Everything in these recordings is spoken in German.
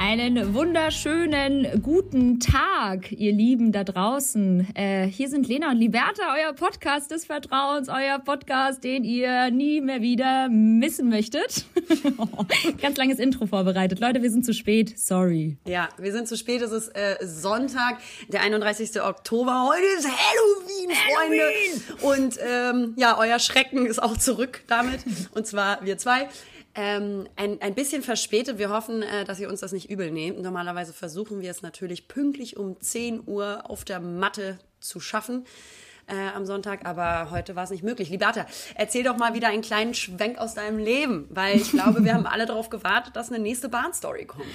Einen wunderschönen guten Tag, ihr Lieben da draußen. Äh, hier sind Lena und Liberta, euer Podcast des Vertrauens, euer Podcast, den ihr nie mehr wieder missen möchtet. Ganz langes Intro vorbereitet. Leute, wir sind zu spät. Sorry. Ja, wir sind zu spät. Es ist äh, Sonntag, der 31. Oktober. Heute ist Halloween, Freunde. Halloween! Und ähm, ja, euer Schrecken ist auch zurück damit. Und zwar wir zwei. Ähm, ein, ein bisschen verspätet. Wir hoffen, äh, dass ihr uns das nicht übel nehmt. Normalerweise versuchen wir es natürlich pünktlich um 10 Uhr auf der Matte zu schaffen. Äh, am Sonntag, aber heute war es nicht möglich. Liberta, erzähl doch mal wieder einen kleinen Schwenk aus deinem Leben, weil ich glaube, wir haben alle darauf gewartet, dass eine nächste Bahnstory kommt.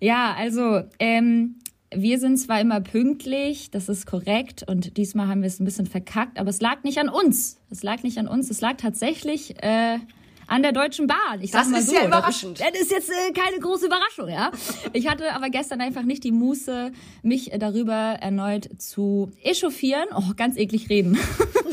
Ja, also ähm, wir sind zwar immer pünktlich, das ist korrekt, und diesmal haben wir es ein bisschen verkackt, aber es lag nicht an uns. Es lag nicht an uns, es lag tatsächlich äh, an der Deutschen Bahn. Ich das ist so, ja überraschend. Das ist, das ist jetzt äh, keine große Überraschung, ja. Ich hatte aber gestern einfach nicht die Muße, mich äh, darüber erneut zu echauffieren. Oh, ganz eklig reden.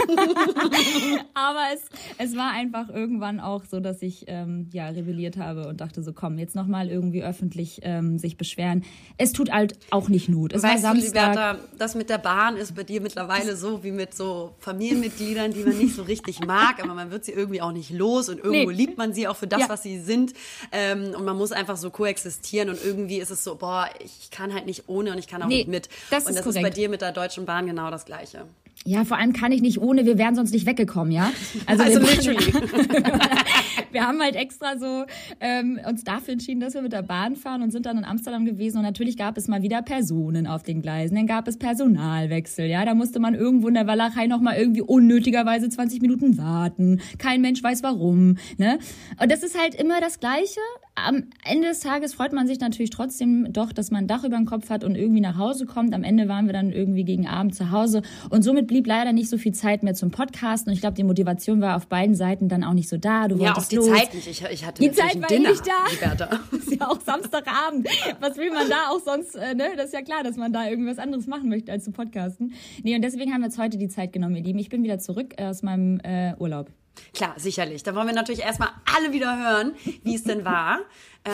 aber es, es war einfach irgendwann auch so, dass ich ähm, ja rebelliert habe und dachte so, komm, jetzt nochmal irgendwie öffentlich ähm, sich beschweren. Es tut halt auch nicht Not. Es weißt war Samstag. Du, Liberta, das mit der Bahn ist bei dir mittlerweile so wie mit so Familienmitgliedern, die man nicht so richtig mag, aber man wird sie irgendwie auch nicht los und irgendwie nee irgendwo liebt man sie auch für das, ja. was sie sind. Ähm, und man muss einfach so koexistieren und irgendwie ist es so, boah, ich kann halt nicht ohne und ich kann auch nee, nicht mit. Das und das ist, ist bei dir mit der Deutschen Bahn genau das Gleiche. Ja, vor allem kann ich nicht ohne, wir wären sonst nicht weggekommen, ja? Also, also literally. wir haben halt extra so ähm, uns dafür entschieden, dass wir mit der Bahn fahren und sind dann in Amsterdam gewesen und natürlich gab es mal wieder Personen auf den Gleisen, dann gab es Personalwechsel, ja, da musste man irgendwo in der Walachei nochmal irgendwie unnötigerweise 20 Minuten warten, kein Mensch weiß warum, ne? Und das ist halt immer das Gleiche, am Ende des Tages freut man sich natürlich trotzdem doch, dass man ein Dach über dem Kopf hat und irgendwie nach Hause kommt. Am Ende waren wir dann irgendwie gegen Abend zu Hause und somit blieb leider nicht so viel Zeit mehr zum Podcasten. Und ich glaube, die Motivation war auf beiden Seiten dann auch nicht so da. Du ja, auch die los. Zeit nicht. Ich, ich hatte die Zeit war Dinner, nicht da. ist ja auch Samstagabend. Was will man da auch sonst? Äh, ne? Das ist ja klar, dass man da irgendwas anderes machen möchte als zu podcasten. Nee, und deswegen haben wir jetzt heute die Zeit genommen, ihr Lieben. Ich bin wieder zurück aus meinem äh, Urlaub. Klar, sicherlich. Da wollen wir natürlich erstmal alle wieder hören, wie es denn war. Ähm,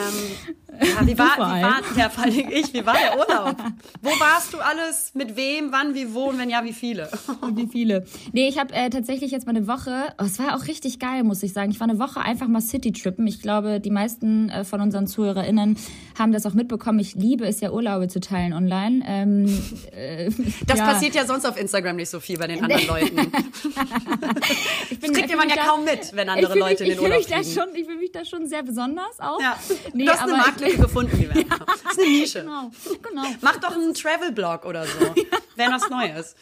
ja, wie war, wie war, ja, vor allem ich, wie war der Urlaub? Wo warst du alles? Mit wem? Wann? Wie? Wo? Und wenn ja, wie viele? Und wie viele? Nee, ich habe äh, tatsächlich jetzt mal eine Woche, oh, es war auch richtig geil, muss ich sagen. Ich war eine Woche einfach mal City-Trippen. Ich glaube, die meisten äh, von unseren ZuhörerInnen haben das auch mitbekommen. Ich liebe es ja, Urlaube zu teilen online. Ähm, äh, das ja. passiert ja sonst auf Instagram nicht so viel bei den anderen Leuten. ich bin, das kriegt man ja kaum mit, wenn andere Leute mich, in den Urlaub fliegen. Schon, ich fühle mich da schon sehr besonders auch. Ja. Nee, du hast eine Marktlücke gefunden, die ja. Das ist eine Nische. Genau, genau. Mach doch einen Travel-Blog oder so. Wäre was Neues.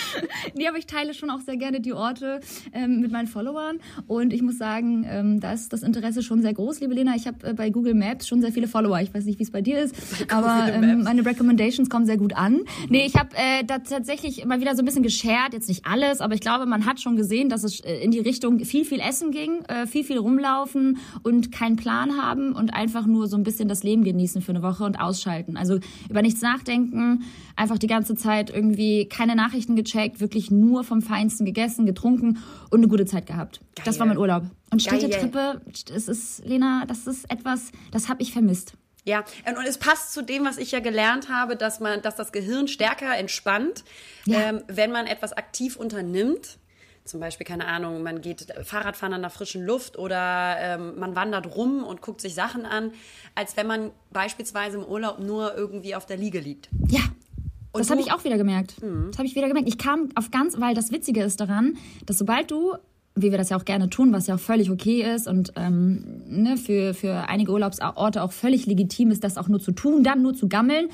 nee, aber ich teile schon auch sehr gerne die Orte ähm, mit meinen Followern. Und ich muss sagen, ähm, da ist das Interesse schon sehr groß, liebe Lena. Ich habe äh, bei Google Maps schon sehr viele Follower. Ich weiß nicht, wie es bei dir ist, aber ähm, meine Recommendations kommen sehr gut an. Mhm. Nee, ich habe äh, da tatsächlich immer wieder so ein bisschen geshared. Jetzt nicht alles, aber ich glaube, man hat schon gesehen, dass es äh, in die Richtung viel, viel Essen ging, äh, viel, viel rumlaufen und keinen Plan haben und einfach nur so ein bisschen das Leben genießen für eine Woche und ausschalten. Also über nichts nachdenken, einfach die ganze Zeit irgendwie keine Nachrichten gecheckt, wirklich nur vom Feinsten gegessen, getrunken und eine gute Zeit gehabt. Geil. Das war mein Urlaub. Und Städtetrippe, das ist, Lena, das ist etwas, das habe ich vermisst. Ja, und es passt zu dem, was ich ja gelernt habe, dass man, dass das Gehirn stärker entspannt, ja. ähm, wenn man etwas aktiv unternimmt. Zum Beispiel, keine Ahnung, man geht Fahrradfahren an der frischen Luft oder ähm, man wandert rum und guckt sich Sachen an, als wenn man beispielsweise im Urlaub nur irgendwie auf der Liege liegt. Ja, und das habe ich auch wieder gemerkt. Mhm. Das habe ich wieder gemerkt. Ich kam auf ganz, weil das Witzige ist daran, dass sobald du, wie wir das ja auch gerne tun, was ja auch völlig okay ist und ähm, ne, für, für einige Urlaubsorte auch völlig legitim ist, das auch nur zu tun, dann nur zu gammeln,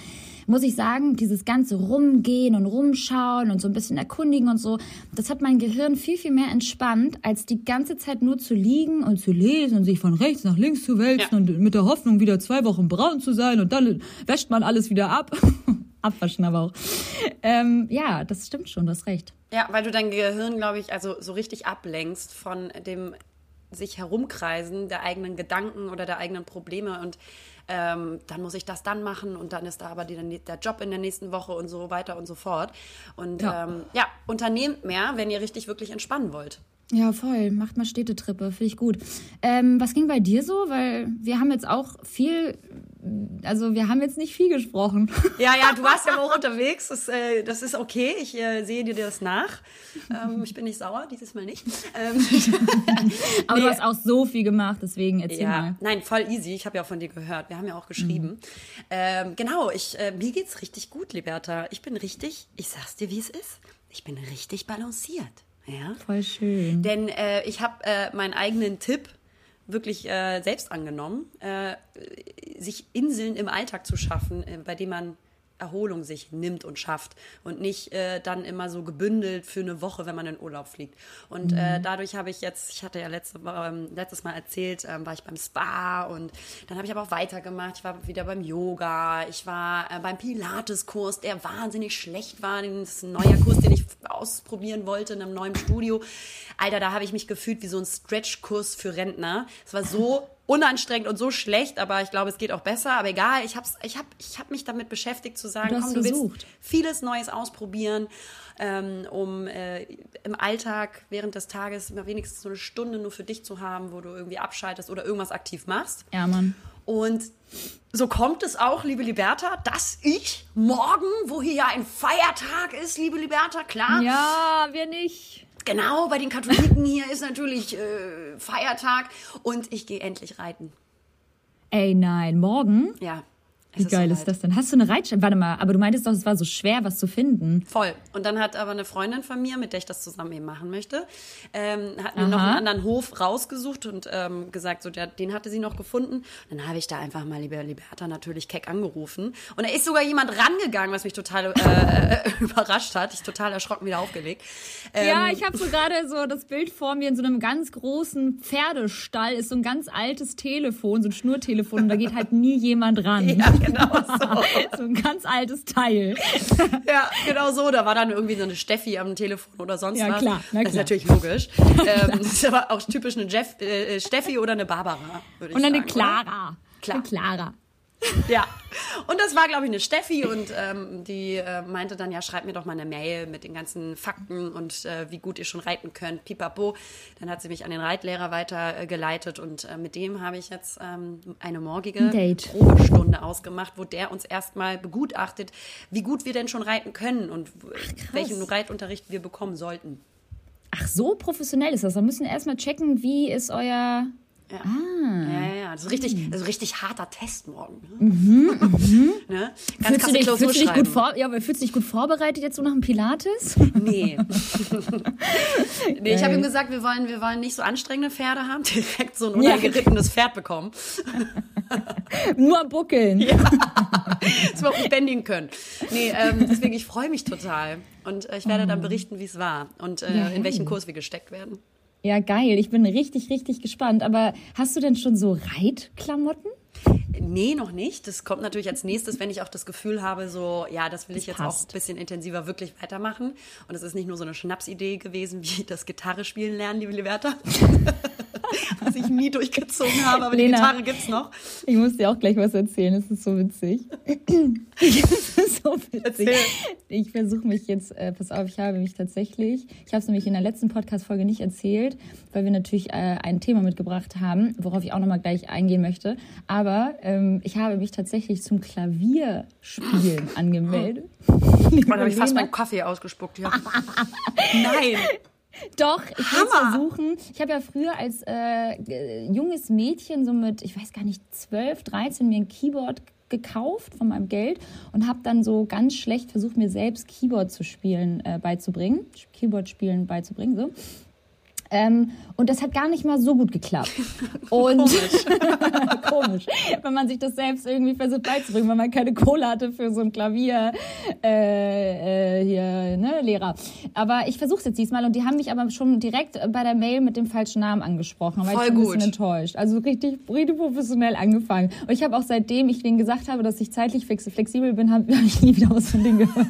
muss ich sagen, dieses ganze Rumgehen und Rumschauen und so ein bisschen erkundigen und so, das hat mein Gehirn viel, viel mehr entspannt, als die ganze Zeit nur zu liegen und zu lesen und sich von rechts nach links zu wälzen ja. und mit der Hoffnung, wieder zwei Wochen braun zu sein und dann wäscht man alles wieder ab. abwaschen aber auch. Ähm, ja, das stimmt schon, du hast recht. Ja, weil du dein Gehirn, glaube ich, also so richtig ablenkst von dem sich herumkreisen der eigenen Gedanken oder der eigenen Probleme und ähm, dann muss ich das dann machen und dann ist da aber die, der Job in der nächsten Woche und so weiter und so fort. Und Ja. ähm, ja, unternehmt mehr, wenn ihr richtig wirklich entspannen wollt. Ja, voll. Macht mal Städtetrippe, finde ich gut. Ähm, was ging bei dir so? Weil wir haben jetzt auch viel, also wir haben jetzt nicht viel gesprochen. Ja, ja, du warst ja auch unterwegs. Das, äh, das ist okay. Ich äh, sehe dir das nach. Ähm, ich bin nicht sauer, dieses Mal nicht. Ähm, Aber Nee. du hast auch so viel gemacht, deswegen erzähl ja, mal. nein, voll easy. Ich habe ja auch von dir gehört. Wir haben ja auch geschrieben. Ähm, genau, ich, äh, mir geht's richtig gut, Liberta. Ich bin richtig, ich sag's dir, wie es ist. Ich bin richtig balanciert. Ja. Voll schön. Denn äh, ich habe äh, meinen eigenen Tipp wirklich äh, selbst angenommen, äh, sich Inseln im Alltag zu schaffen, äh, bei denen man Erholung sich nimmt und schafft und nicht äh, dann immer so gebündelt für eine Woche, wenn man in Urlaub fliegt. Und äh, dadurch habe ich jetzt, ich hatte ja letzte, ähm, letztes Mal erzählt, ähm, war ich beim Spa und dann habe ich aber auch weitergemacht. Ich war wieder beim Yoga, ich war äh, beim Pilates-Kurs, der wahnsinnig schlecht war. Das ist ein neuer Kurs, den ich ausprobieren wollte in einem neuen Studio. Alter, da habe ich mich gefühlt wie so ein Stretch-Kurs für Rentner. Es war so unanstrengend und so schlecht, aber ich glaube, es geht auch besser. Aber egal, ich habe ich hab, ich hab mich damit beschäftigt zu sagen, komm, du willst versucht. vieles Neues ausprobieren, ähm, um äh, im Alltag während des Tages immer wenigstens so eine Stunde nur für dich zu haben, wo du irgendwie abschaltest oder irgendwas aktiv machst. Ja, Mann. Und so kommt es auch, liebe Liberta, dass ich morgen, wo hier ja ein Feiertag ist, liebe Liberta, klar, Ja, wir nicht. Genau, bei den Katholiken hier ist natürlich äh, Feiertag und ich gehe endlich reiten. Ey, nein, morgen? Ja. Wie geil ist soweit. das denn? Hast du eine Reitschule? Warte mal, aber du meintest doch, es war so schwer, was zu finden. Voll. Und dann hat aber eine Freundin von mir, mit der ich das zusammen eben machen möchte, ähm, hat mir noch Aha. einen anderen Hof rausgesucht und ähm, gesagt, so der, den hatte sie noch gefunden. Und dann habe ich da einfach mal lieber Liberta natürlich keck angerufen. Und da ist sogar jemand rangegangen, was mich total äh, überrascht hat. Ich total erschrocken wieder aufgelegt. Ähm, Ja, ich habe so gerade so das Bild vor mir in so einem ganz großen Pferdestall ist so ein ganz altes Telefon, so ein Schnurtelefon und da geht halt nie jemand ran. ja, genau so. so ein ganz altes Teil. Ja, genau so. Da war dann irgendwie so eine Steffi am Telefon oder sonst Ja, was. klar, na Das ist klar. natürlich logisch. ähm, das ist aber auch typisch eine Jeff, äh, Steffi oder eine Barbara, würde ich Und dann sagen. eine Clara. Klar. Eine Clara. Ja. Und das war, glaube ich, eine Steffi und ähm, die äh, meinte dann, ja, schreibt mir doch mal eine Mail mit den ganzen Fakten und äh, wie gut ihr schon reiten könnt, pipapo. Dann hat sie mich an den Reitlehrer weitergeleitet äh, und mit dem habe ich jetzt ähm, eine morgige Date. Probestunde ausgemacht, wo der uns erstmal begutachtet, wie gut wir denn schon reiten können und w- welchen Reitunterricht wir bekommen sollten. Ach, so professionell ist das. Da müssen wir erstmal checken, wie ist euer. Ja. Ah. Ja, ja, ja. Das ist richtig, ist richtig harter Test morgen. Ne? ne? Ganz Fühlst du dich, Klausur fühlst du dich gut vor, ja, aber fühlst du dich gut vorbereitet jetzt so nach dem Pilates? Nee. nee, ich habe ihm gesagt, wir wollen, wir wollen nicht so anstrengende Pferde haben, direkt so ein Ja. unangerittenes Pferd bekommen, Nur am Buckeln. das wir auch nicht bändigen können. Nee, ähm, deswegen, ich freue mich total. Und äh, ich werde dann berichten, wie es war und äh, Ja, in welchen. Kurs wir gesteckt werden. Ja, geil. Ich bin richtig, richtig gespannt. Aber hast du denn schon so Reitklamotten? Nee, noch nicht. Das kommt natürlich als nächstes, wenn ich auch das Gefühl habe, so, ja, das will ich jetzt auch passt. ein bisschen intensiver wirklich weitermachen. Und es ist nicht nur so eine Schnapsidee gewesen, wie das Gitarre spielen lernen, liebe Liberta. Was ich nie durchgezogen habe, aber die Lena. Gitarre gibt's noch. Ich muss dir auch gleich was erzählen. Es ist so witzig. Es ist so witzig. Erzähl. Ich versuche mich jetzt, äh, pass auf, ich habe mich tatsächlich, ich habe es nämlich in der letzten Podcast-Folge nicht erzählt, weil wir natürlich äh, ein Thema mitgebracht haben, worauf ich auch nochmal gleich eingehen möchte. Aber ähm, ich habe mich tatsächlich zum Klavierspielen angemeldet. Da habe ich fast meinen Kaffee ausgespuckt, ja. Nein. Doch, ich will versuchen. Ich habe ja früher als äh, junges Mädchen, so mit, ich weiß gar nicht, 12, 13, mir ein Keyboard gekauft von meinem Geld und habe dann so ganz schlecht versucht, mir selbst Keyboard zu spielen äh, beizubringen, Keyboard spielen beizubringen, so. Ähm, und das hat gar nicht mal so gut geklappt. Und komisch, wenn man sich das selbst irgendwie versucht beizubringen, weil man keine Kohle hatte für so ein Klavier äh, äh, hier, ne, Lehrer. Aber ich versuche es jetzt diesmal und die haben mich aber schon direkt bei der Mail mit dem falschen Namen angesprochen. War Voll ich ein gut. bisschen enttäuscht. Also richtig, richtig professionell angefangen. Und ich habe auch seitdem ich denen gesagt habe, dass ich zeitlich flex- flexibel bin, habe hab ich nie wieder was von denen gehört.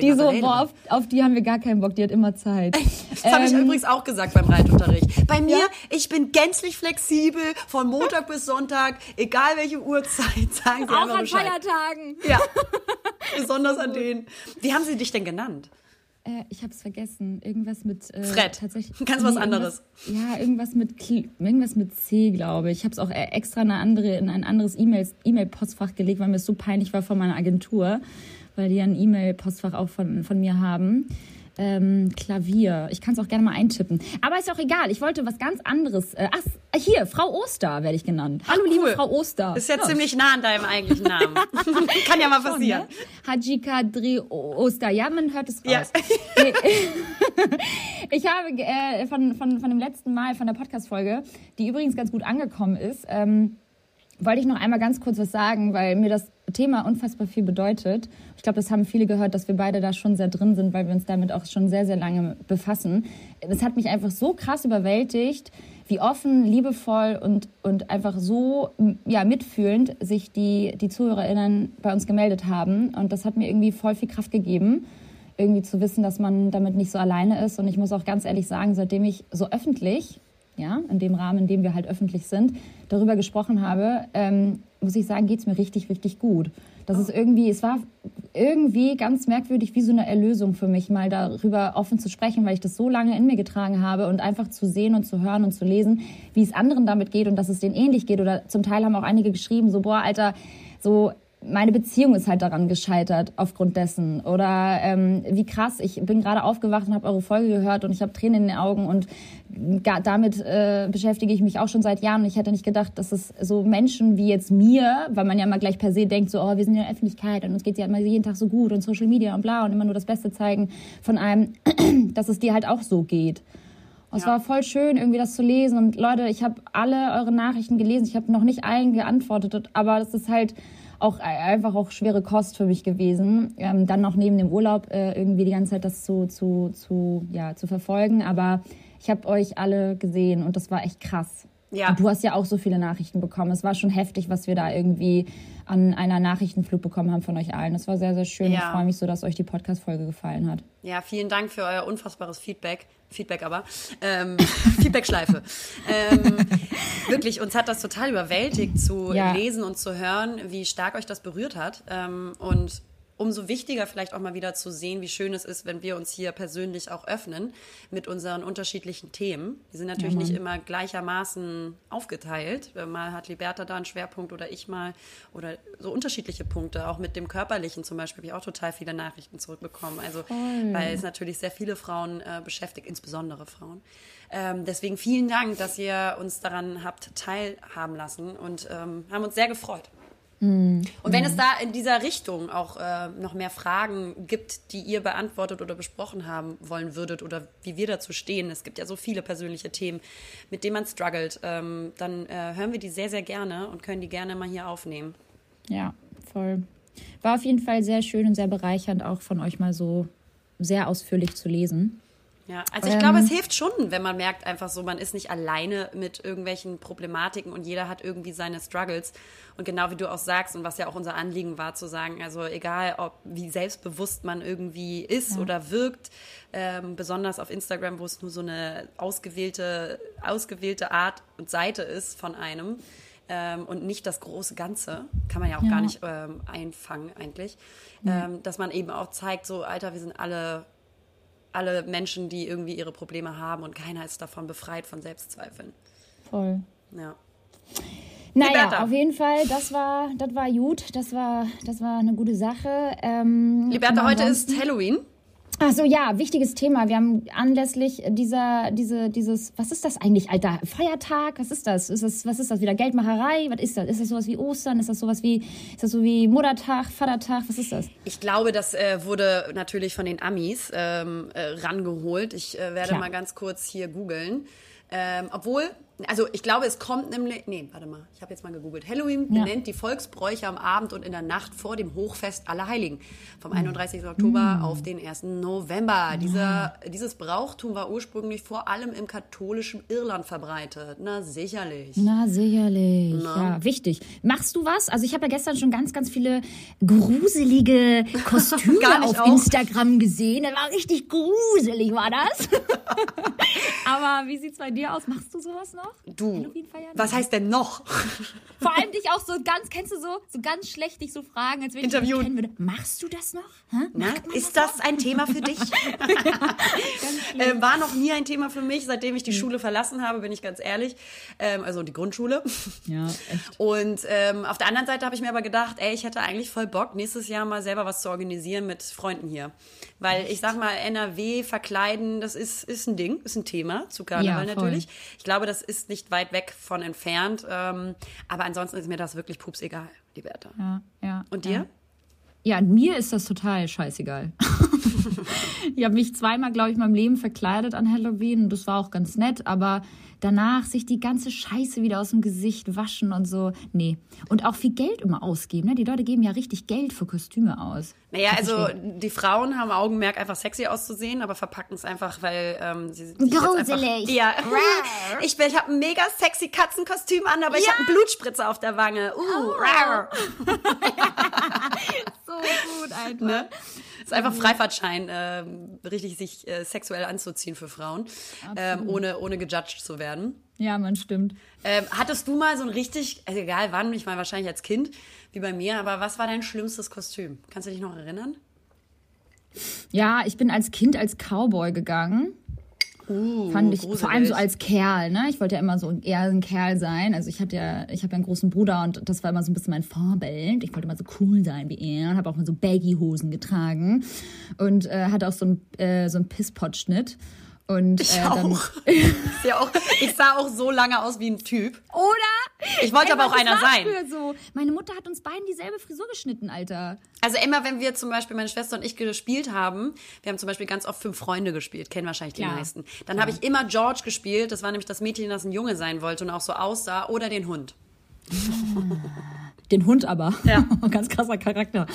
Die so, boah, auf, auf die haben wir gar keinen Bock. Die hat immer immer Zeit. Das habe ich Ähm, übrigens auch gesagt beim Reitunterricht. Bei mir, ich bin gänzlich flexibel, von Montag bis Sonntag, egal welche Uhrzeit, sagen Sie Auch an Bescheid. Feiertagen. Ja, besonders an denen. Wie haben Sie dich denn genannt? Äh, ich habe es vergessen. Irgendwas mit äh, Fred. Tatsächlich. Ganz was anderes. Ja, irgendwas mit irgendwas mit C, glaube ich. Ich habe es auch äh, extra in, eine andere, in ein anderes E-Mail-Postfach gelegt, weil mir es so peinlich war von meiner Agentur, weil die ja ein E-Mail-Postfach auch von, von mir haben. Ähm, Klavier. Ich kann es auch gerne mal eintippen. Aber ist auch egal. Ich wollte was ganz anderes. Äh, ach, hier, Frau Oster werde ich genannt. Hallo, cool. liebe Frau Oster. Ist ja, ziemlich nah an deinem eigentlichen Namen. Kann ja mal Schon, passieren. ne? Haji Kadri Oster. Ja, man hört es raus. Ja. Ich habe äh, von, von, von dem letzten Mal, von der Podcast-Folge, die übrigens ganz gut angekommen ist, ähm, wollte ich noch einmal ganz kurz was sagen, weil mir das Thema unfassbar viel bedeutet. Ich glaube, das haben viele gehört, dass wir beide da schon sehr drin sind, weil wir uns damit auch schon sehr, sehr lange befassen. Es hat mich einfach so krass überwältigt, wie offen, liebevoll und, und einfach so ja, mitfühlend sich die, die ZuhörerInnen bei uns gemeldet haben. Und das hat mir irgendwie voll viel Kraft gegeben irgendwie zu wissen, dass man damit nicht so alleine ist. Und ich muss auch ganz ehrlich sagen, seitdem ich so öffentlich, ja, in dem Rahmen, in dem wir halt öffentlich sind, darüber gesprochen habe, ähm, muss ich sagen, geht's mir richtig, richtig gut. Das ist irgendwie, es war irgendwie ganz merkwürdig, wie so eine Erlösung für mich, mal darüber offen zu sprechen, weil ich das so lange in mir getragen habe und einfach zu sehen und zu hören und zu lesen, wie es anderen damit geht und dass es denen ähnlich geht. Oder zum Teil haben auch einige geschrieben, so, boah, Alter, so, meine Beziehung ist halt daran gescheitert aufgrund dessen. Oder ähm, wie krass, ich bin gerade aufgewacht und habe eure Folge gehört und ich habe Tränen in den Augen und ga- damit äh, beschäftige ich mich auch schon seit Jahren. Ich hätte nicht gedacht, dass es so Menschen wie jetzt mir, weil man ja mal gleich per se denkt, so, oh, wir sind in der Öffentlichkeit und uns geht's ja immer jeden Tag so gut und Social Media und bla und immer nur das Beste zeigen von einem, dass es dir halt auch so geht. Und Es Ja. war voll schön, irgendwie das zu lesen. Und Leute, ich habe alle eure Nachrichten gelesen. Ich habe noch nicht allen geantwortet, aber das ist halt auch äh, einfach auch schwere Kost für mich gewesen. Ähm, dann noch neben dem Urlaub äh, irgendwie die ganze Zeit das zu, zu, zu, ja, zu verfolgen. Aber ich habe euch alle gesehen und das war echt krass. Ja. Du hast ja auch so viele Nachrichten bekommen. Es war schon heftig, was wir da irgendwie an einer Nachrichtenflut bekommen haben von euch allen. Das war sehr, sehr schön. Ja. Ich freue mich so, dass euch die Podcast-Folge gefallen hat. Ja, vielen Dank für euer unfassbares Feedback. Feedback aber. Ähm, Feedback-Schleife. Ähm, wirklich, uns hat das total überwältigt zu Ja. lesen und zu hören, wie stark euch das berührt hat. Ähm, und umso wichtiger vielleicht auch mal wieder zu sehen, wie schön es ist, wenn wir uns hier persönlich auch öffnen mit unseren unterschiedlichen Themen. Die sind natürlich nicht immer gleichermaßen aufgeteilt. Äh, Mal hat Liberta da einen Schwerpunkt oder ich mal oder so unterschiedliche Punkte. Auch mit dem Körperlichen zum Beispiel habe ich auch total viele Nachrichten zurückbekommen. Also weil es natürlich sehr viele Frauen äh, beschäftigt, insbesondere Frauen. Ähm, deswegen vielen Dank, dass ihr uns daran habt teilhaben lassen und ähm, haben uns sehr gefreut. Und wenn es da in dieser Richtung auch äh, noch mehr Fragen gibt, die ihr beantwortet oder besprochen haben wollen würdet oder wie wir dazu stehen, es gibt ja so viele persönliche Themen, mit denen man struggelt, ähm, dann äh, hören wir die sehr, sehr gerne und können die gerne mal hier aufnehmen. Ja, voll. War auf jeden Fall sehr schön und sehr bereichernd, auch von euch mal so sehr ausführlich zu lesen. Ja, also ich Ähm. glaube, es hilft schon, wenn man merkt einfach so, man ist nicht alleine mit irgendwelchen Problematiken und jeder hat irgendwie seine Struggles. Und genau wie du auch sagst und was ja auch unser Anliegen war, zu sagen, also egal, ob wie selbstbewusst man irgendwie ist oder wirkt, ähm, besonders auf Instagram, wo es nur so eine ausgewählte, ausgewählte Art und Seite ist von einem ähm, und nicht das große Ganze, kann man ja auch Ja. gar nicht ähm, einfangen eigentlich, ähm, dass man eben auch zeigt, so Alter, wir sind alle alle Menschen, die irgendwie ihre Probleme haben und keiner ist davon befreit von Selbstzweifeln. Voll. Ja. Naja, Liberta. auf jeden Fall, das war, das war gut, das war, das war eine gute Sache. Ähm, Liberta, heute ist Halloween. Ach so, ja, wichtiges Thema. Wir haben anlässlich dieser, diese, dieses, was ist das eigentlich, Alter? Feiertag? Was ist das? Ist das, was ist das wieder? Geldmacherei? Was ist das? Ist das sowas wie Ostern? Ist das sowas wie, ist das so wie Muttertag, Vatertag? Was ist das? Ich glaube, das äh, wurde natürlich von den Amis ähm, äh, rangeholt. Ich äh, werde Klar. mal ganz kurz hier googeln. Ähm, obwohl, Also ich glaube, es kommt nämlich. Nee, warte mal, ich habe jetzt mal gegoogelt. Halloween Ja. benennt die Volksbräuche am Abend und in der Nacht vor dem Hochfest aller Heiligen. Vom 31. Oktober auf den 1. November. Dieser, dieses Brauchtum war ursprünglich vor allem im katholischen Irland verbreitet. Na sicherlich. Na, sicherlich. Ja, wichtig. Machst du was? Also ich habe ja gestern schon ganz, ganz viele gruselige Kostüme auf auch. Instagram gesehen. Das war richtig gruselig, war das? Aber wie sieht's bei dir aus? Machst du sowas noch? Du, Halloween feiern? was heißt denn noch? Vor allem dich auch so ganz, kennst du so, so ganz schlecht dich so fragen, als wenn ich dich würde. Machst du das noch? Na, ist das ein Thema für dich? äh, war noch nie ein Thema für mich, seitdem ich die Schule verlassen habe, bin ich ganz ehrlich. Ähm, also die Grundschule. Ja, echt. Und ähm, auf der anderen Seite habe ich mir aber gedacht, ey, ich hätte eigentlich voll Bock, nächstes Jahr mal selber was zu organisieren mit Freunden hier. Weil ich sag mal, NRW verkleiden, das ist, ist ein Ding, ist ein Thema zu Karneval Ja, natürlich. Ich glaube, das ist nicht weit weg von entfernt. Ähm, aber ansonsten ist mir das wirklich pups egal, die Bertha. Ja, ja. Und dir? Ja, mir ist das total scheißegal. ich habe mich zweimal, glaube ich, in meinem Leben verkleidet an Halloween und das war auch ganz nett, aber danach sich die ganze Scheiße wieder aus dem Gesicht waschen und so, nee. Und auch viel Geld immer ausgeben, ne? Die Leute geben ja richtig Geld für Kostüme aus. Naja, also die Frauen haben Augenmerk, einfach sexy auszusehen, aber verpacken es einfach, weil ähm, sie jetzt Gruselig. Ja, ich, bin- ich habe ein mega sexy Katzenkostüm an, aber ich habe einen Blutspritzer auf der Wange. Uh, rar. So gut, Alter. ne? Ist einfach Freifahrtschein, ähm, richtig sich äh, sexuell anzuziehen für Frauen, ähm, ohne, ohne gejudged zu werden. Ja, man stimmt. Ähm, hattest du mal so ein richtig, also egal wann, ich meine wahrscheinlich als Kind, wie bei mir, aber was war dein schlimmstes Kostüm? Kannst du dich noch erinnern? Ja, ich bin als Kind als Cowboy gegangen. Uh, fand ich gruselig. vor allem so als Kerl, ne? Ich wollte ja immer so eher ein Kerl sein. Also ich hatte ja, ich habe ja einen großen Bruder und das war immer so ein bisschen mein Vorbild. Ich wollte immer so cool sein wie er und habe auch mal so Baggy-Hosen getragen und äh, hatte auch so einen äh, so einen Pisspot-Schnitt. Und Ich äh, auch. ich, ja auch. ich sah auch so lange aus wie ein Typ. Oder? Ich wollte aber auch einer sein. So. Meine Mutter hat uns beiden dieselbe Frisur geschnitten, Alter. Also immer, wenn wir zum Beispiel, meine Schwester und ich gespielt haben, wir haben zum Beispiel ganz oft fünf Freunde gespielt, kennen wahrscheinlich die Klar. meisten. Dann habe ich immer George gespielt, das war nämlich das Mädchen, das ein Junge sein wollte und auch so aussah, oder den Hund. Den Hund aber. Ja. Ganz krasser Charakter.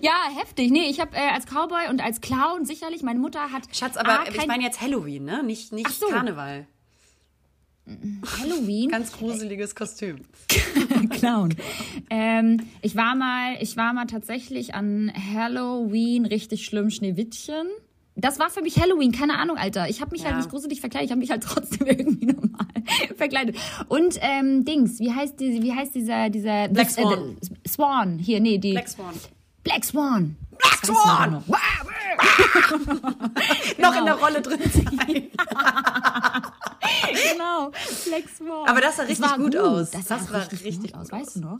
Ja, heftig. Nee, ich habe äh, als Cowboy und als Clown sicherlich, meine Mutter hat. Schatz, aber A, ich kein meine jetzt Halloween, ne? Nicht, nicht so. Karneval. Halloween. Ganz gruseliges Kostüm. Clown. ähm, ich war mal, ich war mal tatsächlich an Halloween richtig schlimm Schneewittchen. Das war für mich Halloween, keine Ahnung, Alter. Ich habe mich Ja. halt nicht gruselig verkleidet, ich habe mich halt trotzdem irgendwie normal verkleidet. Und ähm, Dings, wie heißt die, wie heißt dieser dieser Black das, Swan. Äh, Swan hier, nee, die Black Swan. Black Swan. Black Das Swan! noch. Noch in der Rolle drin sein. genau, Black Swan. Aber das sah richtig war gut aus. Das, Das sah richtig, richtig gut aus, gut weißt du noch?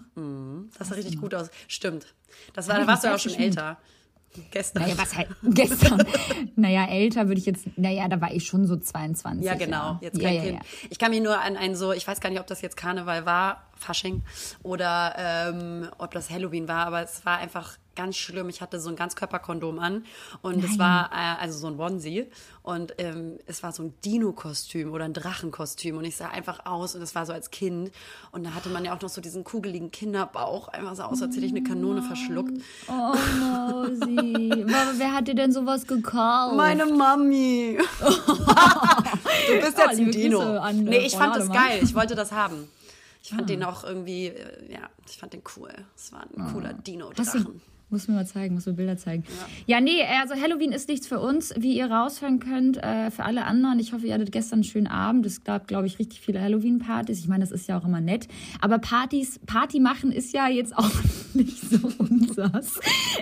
Das sah richtig gut aus. Stimmt. Das war, da warst du mich auch schon älter. Gestern. Naja, was halt gestern. naja, älter würde ich jetzt, naja, da war ich schon so 22. Ja, genau. Jetzt ja, kein ja, Kind. ja. Ich kann mich nur an ein so, ich weiß gar nicht, ob das jetzt Karneval war, Fasching, oder ähm, ob das Halloween war, aber es war einfach ganz schlimm. Ich hatte so ein Ganzkörperkondom an und es war äh, also so ein Onesie und ähm, es war so ein Dino-Kostüm oder ein Drachenkostüm und ich sah einfach aus und es war so als Kind und da hatte man ja auch noch so diesen kugeligen Kinderbauch, einfach so aus, als hätte ich eine Kanone verschluckt. Oh. Aber Wer hat dir denn sowas gekauft? Meine Mami. du bist jetzt liebe ein Dino. An, äh, nee, ich fand das geil. Ich wollte das haben. Ich fand den auch irgendwie, äh, ja, ich fand den cool. Es war ein cooler Hast du, Dino-Drachen. Muss mir mal zeigen, muss mir Bilder zeigen. Ja. nee, also Halloween ist nichts für uns, wie ihr raushören könnt. Äh, für alle anderen, ich hoffe, ihr hattet gestern einen schönen Abend. Es gab, glaube ich, richtig viele Halloween-Partys. Ich meine, das ist ja auch immer nett. Aber Partys, Party machen ist ja jetzt auch nicht so unseres.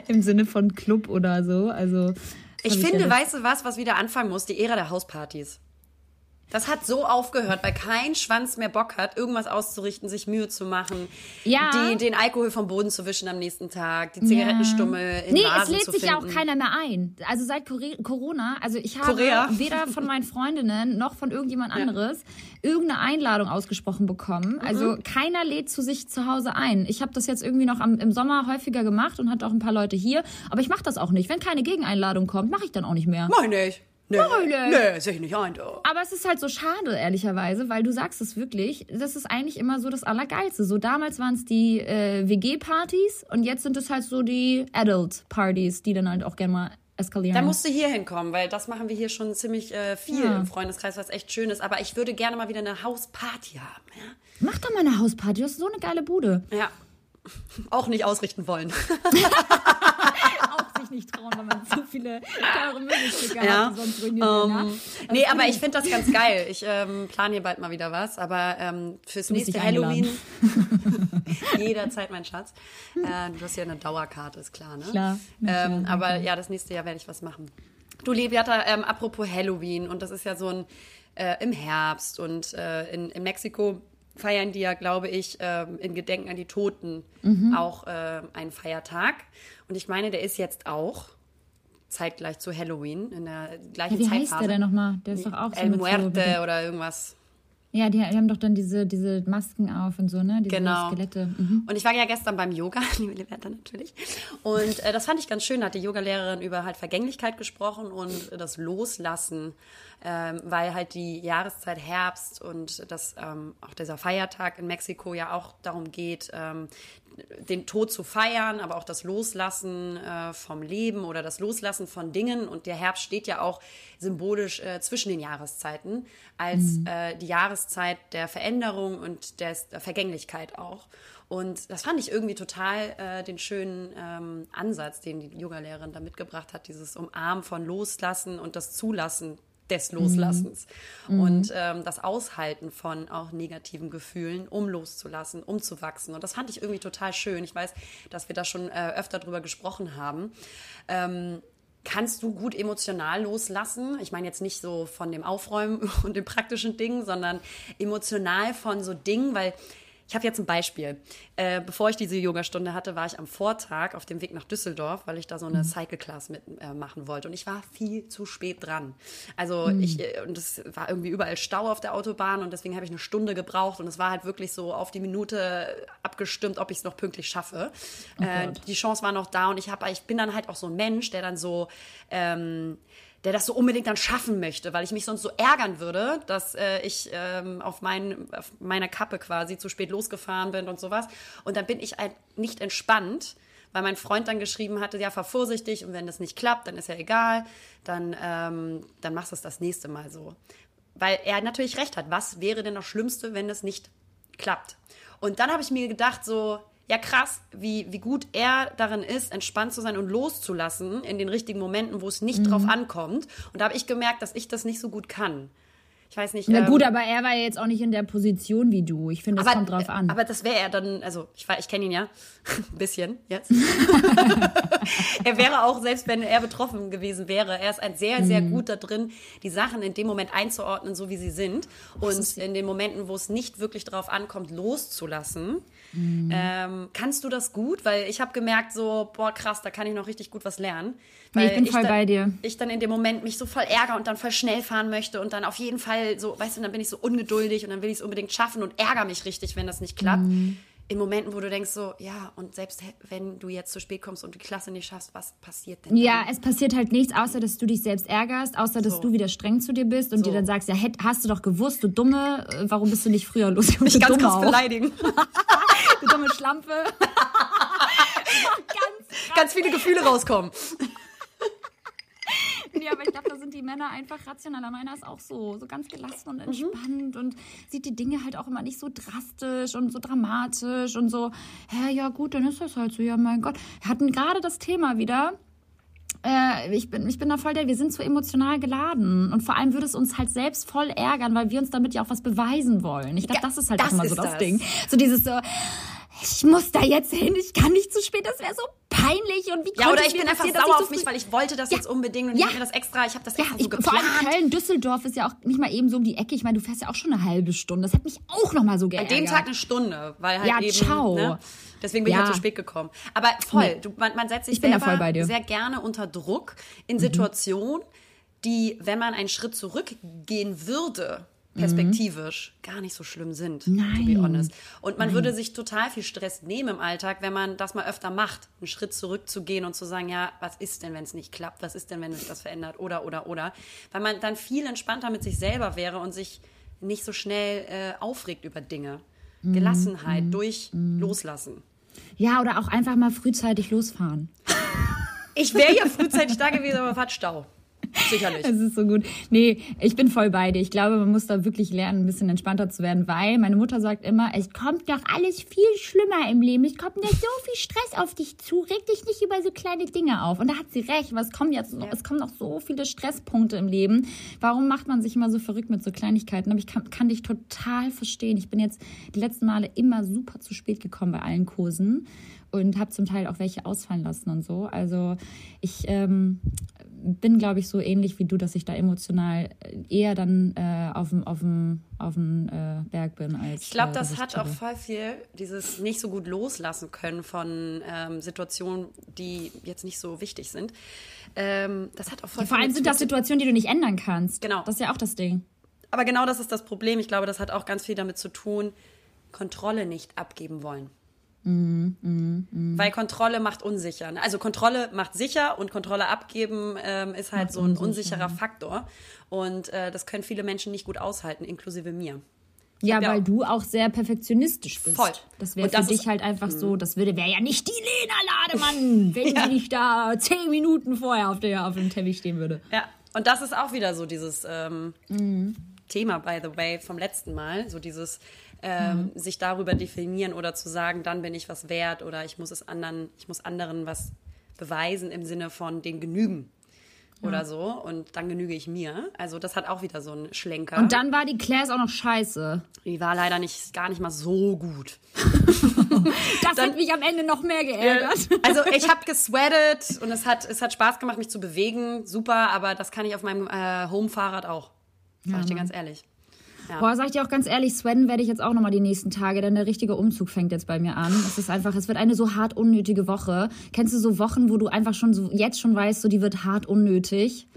Im Sinne von Club oder so. Also, Ich finde, ja weißt du was, was wieder anfangen muss? Die Ära der Hauspartys. Das hat so aufgehört, weil kein Schwanz mehr Bock hat, irgendwas auszurichten, sich Mühe zu machen, Ja. die, den Alkohol vom Boden zu wischen am nächsten Tag, die Zigarettenstummel in Nee, es Vasen lädt zu sich ja auch keiner mehr ein. Also seit Corona, also ich habe Korea. weder von meinen Freundinnen noch von irgendjemand anderes irgendeine Einladung ausgesprochen bekommen. Mhm. Also keiner lädt zu sich zu Hause ein. Ich habe das jetzt irgendwie noch am, im Sommer häufiger gemacht und hatte auch ein paar Leute hier. Aber ich mache das auch nicht. Wenn keine Gegeneinladung kommt, mache ich dann auch nicht mehr. Mach ich nicht. Nee, nee, sehe ich nicht ein. Du. Aber es ist halt so schade, ehrlicherweise, weil du sagst es wirklich, das ist eigentlich immer so das Allergeilste. So damals waren es die äh, WG-Partys und jetzt sind es halt so die Adult-Partys, die dann halt auch gerne mal eskalieren. Da musst du hier hinkommen, weil das machen wir hier schon ziemlich äh, viel Ja. im Freundeskreis, was echt schön ist. Aber ich würde gerne mal wieder eine Hausparty haben. Mach doch mal eine Hausparty, das ist so eine geile Bude. Ja. ja. Auch nicht ausrichten wollen. Sich nicht trauen, weil man so viele teure Möbelstücke Ja. hat, die sonst ruiniert werden. Ähm, ja? nee, aber ich finde das ganz geil. Ich ähm, plane hier bald mal wieder was, aber ähm, fürs nächste. Halloween jederzeit mein Schatz. Äh, du hast ja eine Dauerkarte, ist klar, ne? Klar, Ähm, klar, aber ja, das nächste Jahr werde ich was machen. Du, Lebiata, ähm, apropos Halloween und das ist ja so ein äh, im Herbst und äh, in, in Mexiko feiern die ja, glaube ich, ähm, in Gedenken an die Toten Mhm. auch äh, einen Feiertag. Und ich meine, der ist jetzt auch zeitgleich zu Halloween in der gleichen Ja, wie heißt Zeitphase. der denn nochmal? Der ist doch auch so El mit so, Muerte oder irgendwas. Ja, die, die haben doch dann diese, diese Masken auf und so, ne? Diese Genau. Skelette. Mhm. Und ich war ja gestern beim Yoga, liebe Liberta natürlich. Und äh, das fand ich ganz schön. Da hat die Yogalehrerin über halt Vergänglichkeit gesprochen und das Loslassen, ähm, weil halt die Jahreszeit Herbst und das ähm, auch dieser Feiertag in Mexiko ja auch darum geht, ähm, den Tod zu feiern, aber auch das Loslassen äh, vom Leben oder das Loslassen von Dingen. Und der Herbst steht ja auch symbolisch äh, zwischen den Jahreszeiten als äh, die Jahreszeit der Veränderung und des, der Vergänglichkeit auch. Und das fand ich irgendwie total äh, den schönen ähm, Ansatz, den die Yogalehrerin da mitgebracht hat, dieses Umarmen von Loslassen und das Zulassen des Loslassens und ähm, das Aushalten von auch negativen Gefühlen, um loszulassen, um zu wachsen. Und das fand ich irgendwie total schön. Ich weiß, dass wir da schon äh, öfter drüber gesprochen haben. Ähm, Kannst du gut emotional loslassen? Ich meine jetzt nicht so von dem Aufräumen und den praktischen Dingen, sondern emotional von so Dingen, weil ich habe jetzt ein Beispiel. Äh, bevor ich diese Yogastunde hatte, war ich am Vortag auf dem Weg nach Düsseldorf, weil ich da so eine Cycle Class mitmachen äh, wollte. Und ich war viel zu spät dran. Also ich, äh, und es war irgendwie überall Stau auf der Autobahn und deswegen habe ich eine Stunde gebraucht. Und es war halt wirklich so auf die Minute abgestimmt, ob ich es noch pünktlich schaffe. äh, Gott. die Chance war noch da und ich, hab, ich bin dann halt auch so ein Mensch, der dann so. Ähm, der das so unbedingt dann schaffen möchte, weil ich mich sonst so ärgern würde, dass äh, ich ähm, auf, mein, auf meiner Kappe quasi zu spät losgefahren bin und sowas. Und dann bin ich halt nicht entspannt, weil mein Freund dann geschrieben hatte, ja, fahr vorsichtig und wenn das nicht klappt, dann ist ja egal, dann, ähm, dann machst du es das nächste Mal so. Weil er natürlich recht hat, was wäre denn das Schlimmste, wenn es nicht klappt? Und dann habe ich mir gedacht, so, ja krass, wie, wie gut er darin ist, entspannt zu sein und loszulassen in den richtigen Momenten, wo es nicht drauf ankommt. Und da habe ich gemerkt, dass ich das nicht so gut kann. Ich weiß nicht. Na ähm, gut, aber er war ja jetzt auch nicht in der Position wie du. Ich finde, das kommt drauf an. aber das wäre er dann, also ich, ich kenne ihn ja ein bisschen jetzt. er wäre auch, selbst wenn er betroffen gewesen wäre, er ist ein sehr, sehr Mhm. gut da drin, die Sachen in dem Moment einzuordnen, so wie sie sind. Und in den Momenten, wo es nicht wirklich drauf ankommt, loszulassen. Mhm. Ähm, kannst du das gut? Weil ich habe gemerkt, so, boah, krass, da kann ich noch richtig gut was lernen. Nee, ich Weil bin voll dann, bei dir. Ich dann in dem Moment mich so voll ärgere und dann voll schnell fahren möchte und dann auf jeden Fall so, weißt du, dann bin ich so ungeduldig und dann will ich es unbedingt schaffen und ärgere mich richtig, wenn das nicht klappt. Mhm. In Momenten, wo du denkst so, ja, und selbst wenn du jetzt zu spät kommst und die Klasse nicht schaffst, was passiert denn? Ja, dann? es passiert halt nichts, außer dass du dich selbst ärgerst, außer dass So. du wieder streng zu dir bist und So. dir dann sagst, ja, hätt, hast du doch gewusst, du Dumme, äh, warum bist du nicht früher losgegangen? mich Du ganz auch. beleidigen. Du dumme Schlampe. ganz ganz viele Gefühle rauskommen. Ja, aber ich glaube, da sind die Männer einfach rationaler. Meiner ist auch so, so ganz gelassen und entspannt und sieht die Dinge halt auch immer nicht so drastisch und so dramatisch und so, hä, ja gut, dann ist das halt so, ja mein Gott. Wir hatten gerade das Thema wieder. Äh, ich, bin, ich bin da voll der, wir sind so emotional geladen. Und vor allem würde es uns halt selbst voll ärgern, weil wir uns damit ja auch was beweisen wollen. Ich glaube, Ja, das ist halt das auch immer so das, das. Ding. So dieses so, ich muss da jetzt hin, ich kann nicht zu spät, das wäre so peinlich. Und wie Ja, oder ich bin einfach sauer ich auf so mich, weil ich wollte das Ja. jetzt unbedingt und Ja. ich habe mir das extra, ich habe das Ja, extra so ich, vor allem geplant. Köln, Düsseldorf ist ja auch nicht mal eben so um die Ecke. Ich meine, du fährst ja auch schon eine halbe Stunde. Das hat mich auch noch mal so An geärgert. dem Tag eine Stunde, weil halt Ja, eben, ciao. Ne? Deswegen bin ich Ja. halt zu spät gekommen. Aber voll, du, man, man setzt sich Ich selber voll bei dir. Sehr gerne unter Druck in Situationen, die, wenn man einen Schritt zurückgehen würde, perspektivisch gar nicht so schlimm sind, to Nein. be honest. Und man würde sich total viel Stress nehmen im Alltag, wenn man das mal öfter macht, einen Schritt zurückzugehen und zu sagen, ja, was ist denn, wenn es nicht klappt? Was ist denn, wenn sich das verändert? Oder, oder, oder. Weil man dann viel entspannter mit sich selber wäre und sich nicht so schnell äh, aufregt über Dinge. Gelassenheit durch Loslassen. Ja, oder auch einfach mal frühzeitig losfahren. Ich wäre ja frühzeitig da gewesen, aber war Stau. Sicherlich. Es ist so gut. Nee, ich bin voll bei dir. Ich glaube, man muss da wirklich lernen, ein bisschen entspannter zu werden, weil meine Mutter sagt immer, es kommt doch alles viel schlimmer im Leben. Es kommt nicht so viel Stress auf dich zu. Reg dich nicht über so kleine Dinge auf. Und da hat sie recht, weil es kommen jetzt, noch- es kommen noch so viele Stresspunkte im Leben. Warum macht man sich immer so verrückt mit so Kleinigkeiten? Aber ich kann, kann dich total verstehen. Ich bin jetzt die letzten Male immer super zu spät gekommen bei allen Kursen und habe zum Teil auch welche ausfallen lassen und so. Also ich ähm, bin, glaube ich, so ähnlich wie du, dass ich da emotional eher dann äh, auf dem auf dem auf dem äh, Berg bin als Ich glaube, äh, das hat auch voll viel dieses nicht so gut loslassen können von ähm, Situationen, die jetzt nicht so wichtig sind. Ähm, das hat auch voll Vor viel allem sind das Situationen, die du nicht ändern kannst. Genau. Das ist ja auch das Ding. Aber genau das ist das Problem. Ich glaube, das hat auch ganz viel damit zu tun, Kontrolle nicht abgeben wollen. Weil Kontrolle macht unsicher. ne? Also Kontrolle macht sicher und Kontrolle abgeben ähm, ist halt so ein unsicherer Faktor. Und äh, das können viele Menschen nicht gut aushalten, inklusive mir. Ja, ja weil auch- du auch sehr perfektionistisch bist. Voll. Das wäre für dich halt einfach so, das würde wäre ja nicht die Lena Lademann, wenn sie nicht da zehn Minuten vorher auf, der, auf dem Teppich stehen würde. Ja, und das ist auch wieder so dieses ähm, Thema, by the way, vom letzten Mal. So dieses ähm, sich darüber definieren oder zu sagen, dann bin ich was wert oder ich muss es anderen, ich muss anderen was beweisen im Sinne von den genügen. Oder so. Und dann genüge ich mir. Also, das hat auch wieder so einen Schlenker. Und dann war die Claire auch noch scheiße. Die war leider nicht, gar nicht mal so gut. Das hat mich am Ende noch mehr geärgert. Also ich habe gesweatet und es hat, es hat Spaß gemacht, mich zu bewegen. Super, aber das kann ich auf meinem äh, Home-Fahrrad auch. Sag ich dir ganz ehrlich. Boah, sag ich dir auch ganz ehrlich, Sven werde ich jetzt auch nochmal die nächsten Tage, denn der richtige Umzug fängt jetzt bei mir an. Es ist einfach, es wird eine so hart unnötige Woche. Kennst du so Wochen, wo du einfach schon so, jetzt schon weißt, so die wird hart unnötig?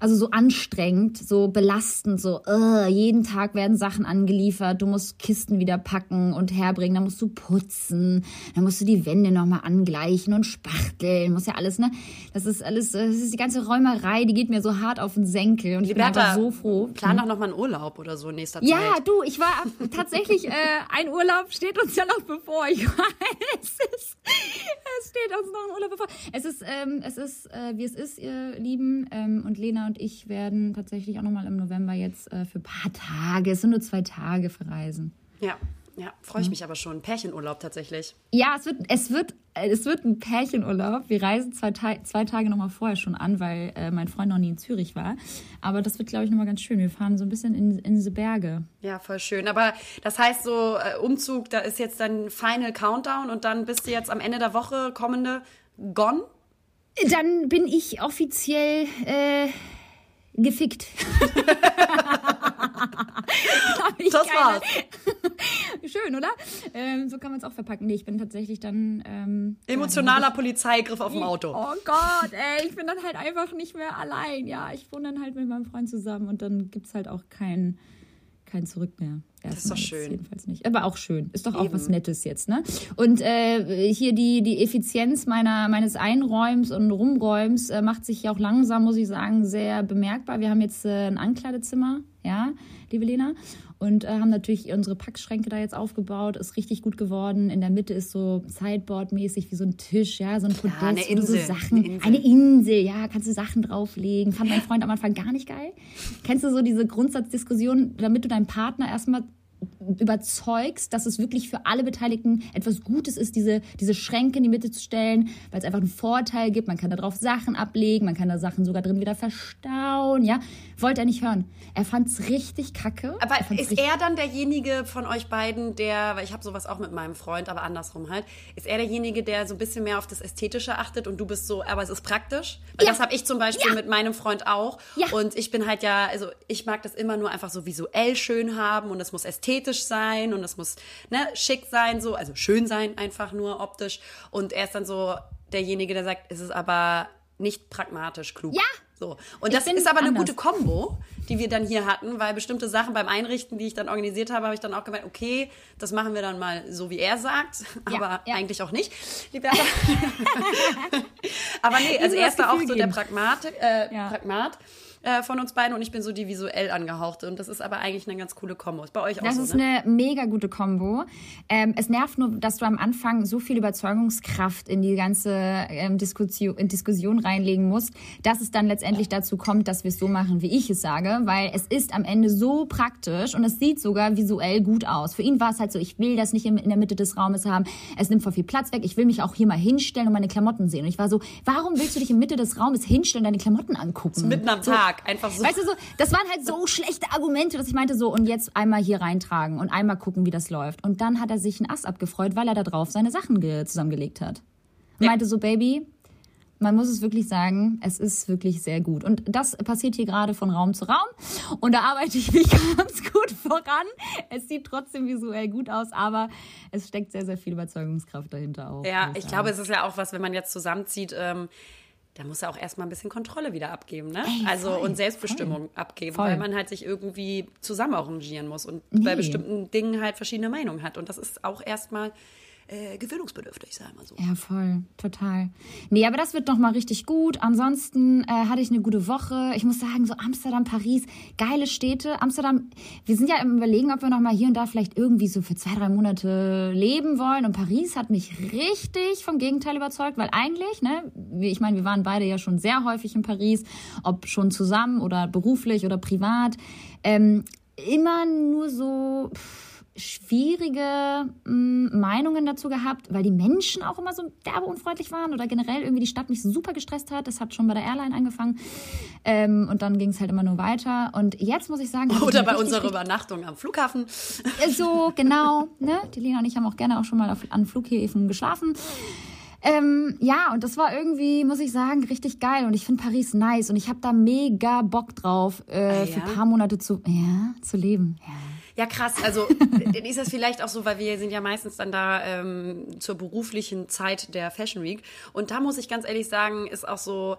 Also so anstrengend, so belastend, so uh, jeden Tag werden Sachen angeliefert, du musst Kisten wieder packen und herbringen, dann musst du putzen, dann musst du die Wände nochmal angleichen und spachteln, muss ja alles, ne? Das ist alles, das ist die ganze Räumerei, die geht mir so hart auf den Senkel und ich bin einfach so froh. Plan doch noch mal einen Urlaub oder so in nächster Ja, Zeit. du, ich war tatsächlich, äh, ein Urlaub steht uns ja noch bevor. Ich weiß, es, ist, es steht uns noch ein Urlaub bevor. Es ist, ähm, es ist, äh, wie es ist, ihr Lieben. Ähm, und Lena und ich werden tatsächlich auch nochmal im November jetzt äh, für ein paar Tage, es sind nur zwei Tage, verreisen. Ja, ja, freue ich mich aber schon. Pärchenurlaub tatsächlich. Ja, es wird, es wird, es wird ein Pärchenurlaub. Wir reisen zwei, Ta zwei Tage nochmal vorher schon an, weil äh, mein Freund noch nie in Zürich war. Aber das wird, glaube ich, nochmal ganz schön. Wir fahren so ein bisschen in, in diese Berge. Ja, voll schön. Aber das heißt so, äh, Umzug, da ist jetzt dann Final Countdown und dann bist du jetzt am Ende der Woche kommende gone? Dann bin ich offiziell äh, gefickt. Das war's. Schön, oder? Ähm, so kann man es auch verpacken. Nee, ich bin tatsächlich dann. Ähm, Emotionaler Polizeigriff auf dem ja, Auto. Oh Gott, ey, ich bin dann halt einfach nicht mehr allein. Ja, ich wohne dann halt mit meinem Freund zusammen und dann gibt es halt auch kein, kein Zurück mehr. ist doch Erstmal jetzt schön. Jedenfalls nicht. Aber auch schön. Ist doch auch was Nettes jetzt, ne? Und äh, hier die, die Effizienz meiner, meines Einräums und Rumräums äh, macht sich ja auch langsam, muss ich sagen, sehr bemerkbar. Wir haben jetzt äh, ein Ankleidezimmer, ja, liebe Lena. Und äh, haben natürlich unsere Packschränke da jetzt aufgebaut. Ist richtig gut geworden. In der Mitte ist so Sideboard-mäßig wie so ein Tisch, ja, so ein Podest, eine du so Insel, Sachen, eine Insel. eine Insel, ja, kannst du Sachen drauflegen. Fand mein Freund am Anfang gar nicht geil. Kennst du so diese Grundsatzdiskussion, damit du deinen Partner erstmal überzeugst, dass es wirklich für alle Beteiligten etwas Gutes ist, diese, diese Schränke in die Mitte zu stellen, weil es einfach einen Vorteil gibt. Man kann da drauf Sachen ablegen, man kann da Sachen sogar drin wieder verstauen, ja. Wollte er nicht hören. Er fand's richtig kacke. Aber er ist er dann derjenige von euch beiden, der, weil ich habe sowas auch mit meinem Freund, aber andersrum halt, ist er derjenige, der so ein bisschen mehr auf das Ästhetische achtet und du bist so, aber es ist praktisch? Weil Ja. das habe ich zum Beispiel Ja. mit meinem Freund auch. Ja. Und ich bin halt ja, also ich mag das immer nur einfach so visuell schön haben und es muss ästhetisch sein und es muss ne, schick sein, so, also schön sein, einfach nur optisch. Und er ist dann so derjenige, der sagt, es ist aber nicht pragmatisch klug. Ja, So. Und Ich das ist aber eine anders. gute Kombo, die wir dann hier hatten, weil bestimmte Sachen beim Einrichten, die ich dann organisiert habe, habe ich dann auch gemeint, okay, das machen wir dann mal so, wie er sagt, aber ja. eigentlich auch nicht. Aber nee, also er ist da auch Gefühl so der geben. Pragmat, äh, Ja. Pragmat äh, von uns beiden und ich bin so die visuell angehauchte. Und das ist aber eigentlich eine ganz coole Kombo. Ist bei euch auch Das so, ist ne? eine mega gute Kombo. Ähm, es nervt nur, dass du am Anfang so viel Überzeugungskraft in die ganze ähm, Diskussion, Diskussion reinlegen musst, dass es dann letztendlich dazu kommt, dass wir es so machen, wie ich es sage, weil es ist am Ende so praktisch und es sieht sogar visuell gut aus. Für ihn war es halt so, ich will das nicht in, in der Mitte des Raumes haben. Es nimmt voll viel Platz weg. Ich will mich auch hier mal hinstellen und meine Klamotten sehen. Und ich war so, warum willst du dich in Mitte des Raumes hinstellen und deine Klamotten angucken? Mitten am so, Tag, einfach so. Weißt du, so, das waren halt so schlechte Argumente, dass ich meinte so, und jetzt einmal hier reintragen und einmal gucken, wie das läuft. Und dann hat er sich einen Ass abgefreut, weil er da drauf seine Sachen ge zusammengelegt hat. Und Ja. meinte so, Baby, man muss es wirklich sagen, es ist wirklich sehr gut. Und das passiert hier gerade von Raum zu Raum. Und da arbeite ich mich ganz gut voran. Es sieht trotzdem visuell gut aus, aber es steckt sehr, sehr viel Überzeugungskraft dahinter auch. Ja, ich glaube, es ist ja auch was, wenn man jetzt zusammenzieht, ähm, da muss er auch erstmal ein bisschen Kontrolle wieder abgeben, ne? Ey, also voll, und Selbstbestimmung abgeben, Voll. weil man halt sich irgendwie zusammen arrangieren muss und bei Nee. bestimmten Dingen halt verschiedene Meinungen hat. Und das ist auch erstmal äh, gewöhnungsbedürftig, sagen wir so. Ja, voll, total. Nee, aber das wird noch mal richtig gut. Ansonsten äh, hatte ich eine gute Woche. Ich muss sagen, so Amsterdam, Paris, geile Städte. Amsterdam, wir sind ja im Überlegen, ob wir noch mal hier und da vielleicht irgendwie so für zwei, drei Monate leben wollen. Und Paris hat mich richtig vom Gegenteil überzeugt, weil eigentlich, ne, ich meine, wir waren beide ja schon sehr häufig in Paris, ob schon zusammen oder beruflich oder privat. Ähm, immer nur so... Pff, schwierige mh, Meinungen dazu gehabt, weil die Menschen auch immer so derbe unfreundlich waren oder generell irgendwie die Stadt mich super gestresst hat. Das hat schon bei der Airline angefangen. Ähm, und dann ging es halt immer nur weiter. Und jetzt muss ich sagen... Oder bei unserer Übernachtung am Flughafen. richtig- So, genau. Ne? Die Lena und ich haben auch gerne auch schon mal auf, an Flughäfen geschlafen. Ähm, ja, und das war irgendwie, muss ich sagen, richtig geil. Und ich finde Paris nice. Und ich habe da mega Bock drauf, äh, Ah, für ja? ein paar Monate zu, ja, zu leben. Ja. Ja, krass. Also ist das vielleicht auch so, weil wir sind ja meistens dann da ähm, zur beruflichen Zeit der Fashion Week. Und da muss ich ganz ehrlich sagen, ist auch so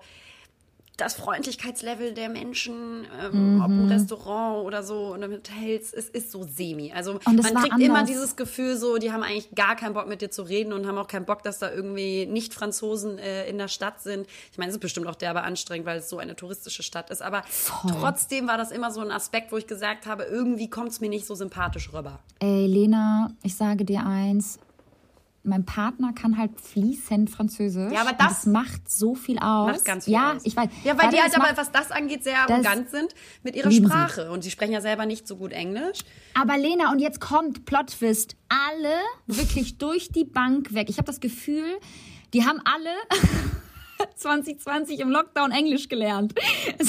das Freundlichkeitslevel der Menschen, ähm, ob im Restaurant oder so oder mit Hotels, es ist so semi. Also man kriegt immer anders. dieses Gefühl so, die haben eigentlich gar keinen Bock mit dir zu reden und haben auch keinen Bock, dass da irgendwie Nicht-Franzosen äh, in der Stadt sind. Ich meine, es ist bestimmt auch derbe anstrengend, weil es so eine touristische Stadt ist. Aber trotzdem war das immer so ein Aspekt, wo ich gesagt habe, irgendwie kommt es mir nicht so sympathisch rüber. Ey, Lena, ich sage dir eins. Mein Partner kann halt fließend Französisch. Ja, aber Und das macht so viel aus. Macht ganz viel ja, aus. ich weiß. Ja, weil die halt das aber, was das angeht, sehr Das arrogant sind mit ihrer lieben sie. Sprache. Und sie sprechen ja selber nicht so gut Englisch. Aber Lena, und jetzt kommt Plot-Twist. Alle wirklich durch die Bank weg. Ich habe das Gefühl, die haben alle 2020 im Lockdown Englisch gelernt.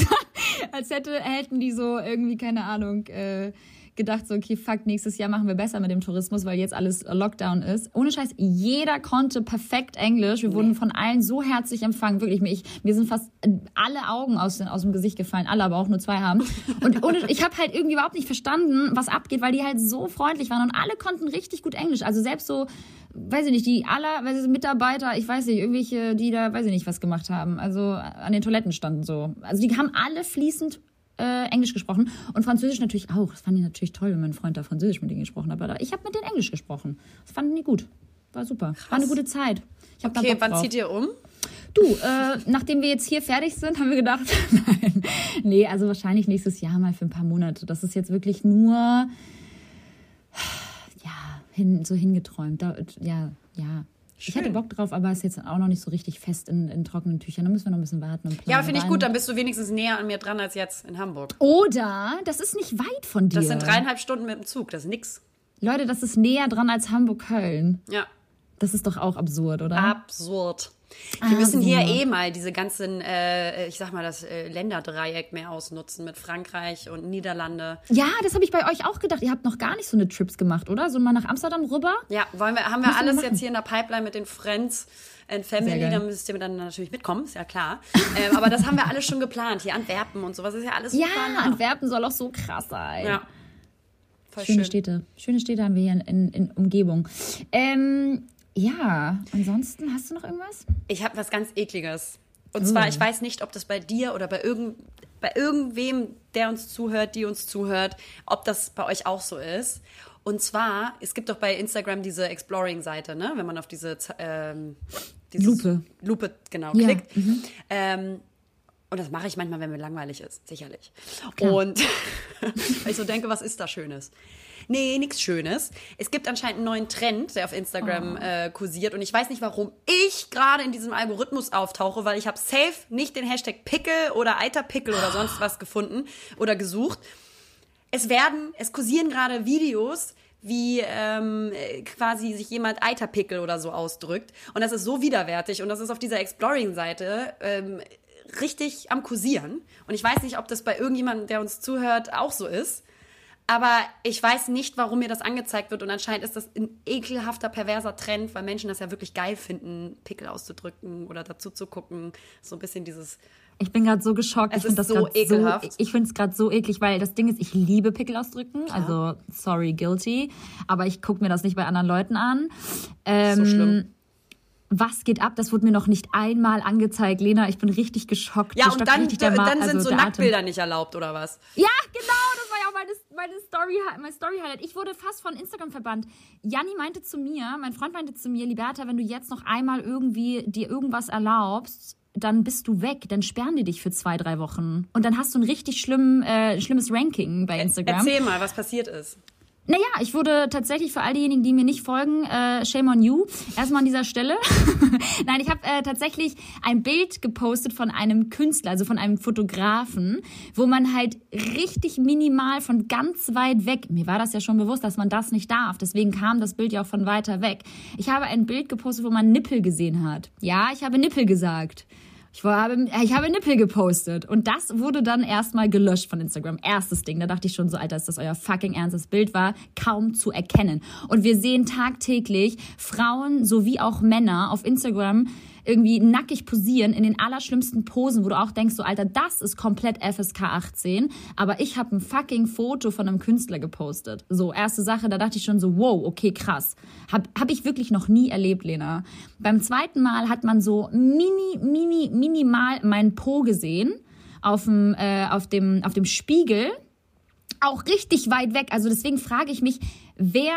Als hätte, hätten die so irgendwie, keine Ahnung, äh, gedacht, so, okay, fuck, nächstes Jahr machen wir besser mit dem Tourismus, weil jetzt alles Lockdown ist. Ohne Scheiß, jeder konnte perfekt Englisch. Wir wurden von allen so herzlich empfangen. Wirklich, mir, ich, mir sind fast äh, alle Augen aus, den- aus dem Gesicht gefallen. Alle, aber auch nur zwei haben. Und ohne, ich habe halt irgendwie überhaupt nicht verstanden, was abgeht, weil die halt so freundlich waren und alle konnten richtig gut Englisch. Also selbst so, weiß ich nicht, die aller, weiß ich, Mitarbeiter, ich weiß nicht, irgendwelche, die da, weiß ich nicht, was gemacht haben. Also an den Toiletten standen so. Also die haben alle fließend äh, Englisch gesprochen und Französisch natürlich auch. Das fanden die natürlich toll, wenn mein Freund da Französisch mit denen gesprochen hat. Aber ich habe mit denen Englisch gesprochen. Das fanden die gut. War super. War eine gute Zeit. Ich hab Okay, wann zieht ihr um? Du, äh, nachdem wir jetzt hier fertig sind, haben wir gedacht, nein, nee, also wahrscheinlich nächstes Jahr mal für ein paar Monate. Das ist jetzt wirklich nur, ja, hin, so hingeträumt. Da, ja, ja. Ich Schön. hatte Bock drauf, aber ist jetzt auch noch nicht so richtig fest in, in trockenen Tüchern. Da müssen wir noch ein bisschen warten und planen. Ja, finde ich gut. Dann bist du wenigstens näher an mir dran als jetzt in Hamburg. Oder, das ist nicht weit von dir. Das sind dreieinhalb Stunden mit dem Zug. Das ist nix. Leute, das ist näher dran als Hamburg-Köln. Ja. Das ist doch auch absurd, oder? Absurd. Wir müssen hier eh mal diese ganzen, äh, ich sag mal, das äh, Länderdreieck mehr ausnutzen mit Frankreich und Niederlande. Ja, das habe ich bei euch auch gedacht. Ihr habt noch gar nicht so eine Trips gemacht, oder? So mal nach Amsterdam rüber? Ja, wollen wir, haben wir Müssen wir alles machen. jetzt hier in der Pipeline mit den Friends and Family, geil. da müsst ihr dann natürlich mitkommen, ist ja klar. ähm, aber das haben wir alles schon geplant. Hier Antwerpen und sowas ist ja alles Ja, super. Antwerpen soll auch so krass sein. Ja. Voll Schöne schön. Städte. Schöne Städte haben wir hier in, in, in Umgebung. Ähm, ja, ansonsten hast du noch irgendwas? Ich habe was ganz ekliges. Und zwar, ich weiß nicht, ob das bei dir oder bei, irgend, bei irgendwem, der uns zuhört, die uns zuhört, ob das bei euch auch so ist. Und zwar, es gibt doch bei Instagram diese Exploring-Seite, ne? wenn man auf diese, ähm, Lupe. Lupe, genau, Ja, klickt. Ähm, und das mache ich manchmal, wenn mir langweilig ist, sicherlich. Und weil ich so denke, was ist da Schönes? Nee, nichts Schönes. Es gibt anscheinend einen neuen Trend, der auf Instagram äh, kursiert. Und ich weiß nicht, warum ich gerade in diesem Algorithmus auftauche, weil ich habe safe nicht den Hashtag Pickel oder Eiterpickel oder sonst was gefunden oder gesucht. Es werden, es kursieren gerade Videos, wie ähm, äh, quasi sich jemand Eiterpickel oder so ausdrückt. Und das ist so widerwärtig. Und das ist auf dieser Exploring-Seite ähm, richtig am Kursieren. Und ich weiß nicht, ob das bei irgendjemandem, der uns zuhört, auch so ist. Aber ich weiß nicht, warum mir das angezeigt wird. Und anscheinend ist das ein ekelhafter, perverser Trend, weil Menschen das ja wirklich geil finden, Pickel auszudrücken oder dazu zu gucken. So ein bisschen dieses. Ich bin gerade so geschockt. Es ich finde das so ekelhaft. So, ich finde es gerade so eklig, weil das Ding ist, ich liebe Pickel ausdrücken. Also, sorry, guilty. Aber ich gucke mir das nicht bei anderen Leuten an. Ähm, So schlimm. Was geht ab? Das wurde mir noch nicht einmal angezeigt. Lena, ich bin richtig geschockt. Ja, und dann, dann sind also so. Nacktbilder nicht erlaubt, oder was? Ja, genau, meine, meine Story, mein Story Highlight. Ich wurde fast von Instagram verbannt. Janni meinte zu mir, mein Freund meinte zu mir, Liberta, wenn du jetzt noch einmal irgendwie dir irgendwas erlaubst, dann bist du weg, dann sperren die dich für zwei, drei Wochen. Und dann hast du ein richtig schlimm, äh, schlimmes Ranking bei Instagram. Erzähl mal, was passiert ist. Naja, ich wurde tatsächlich für all diejenigen, die mir nicht folgen, äh, shame on you. Erstmal an dieser Stelle. Nein, ich habe äh, tatsächlich ein Bild gepostet von einem Künstler, also von einem Fotografen, wo man halt richtig minimal von ganz weit weg, mir war das ja schon bewusst, dass man das nicht darf, deswegen kam das Bild ja auch von weiter weg. Ich habe ein Bild gepostet, wo man Nippel gesehen hat. Ja, ich habe Nippel gesagt. Ich habe, ich habe Nippel gepostet und das wurde dann erstmal gelöscht von Instagram. Erstes Ding. Da dachte ich schon so, Alter, ist das euer fucking Ernst? Das Bild war kaum zu erkennen. Und wir sehen tagtäglich Frauen sowie auch Männer auf Instagram irgendwie nackig posieren in den allerschlimmsten Posen, wo du auch denkst, so Alter, das ist komplett FSK 18, aber ich habe ein fucking Foto von einem Künstler gepostet. So, erste Sache, da dachte ich schon so, wow, okay, krass. Hab, hab ich wirklich noch nie erlebt, Lena. Beim zweiten Mal hat man so mini, mini, minimal meinen Po gesehen auf dem, äh, auf dem, auf dem Spiegel auch richtig weit weg. Also deswegen frage ich mich, wer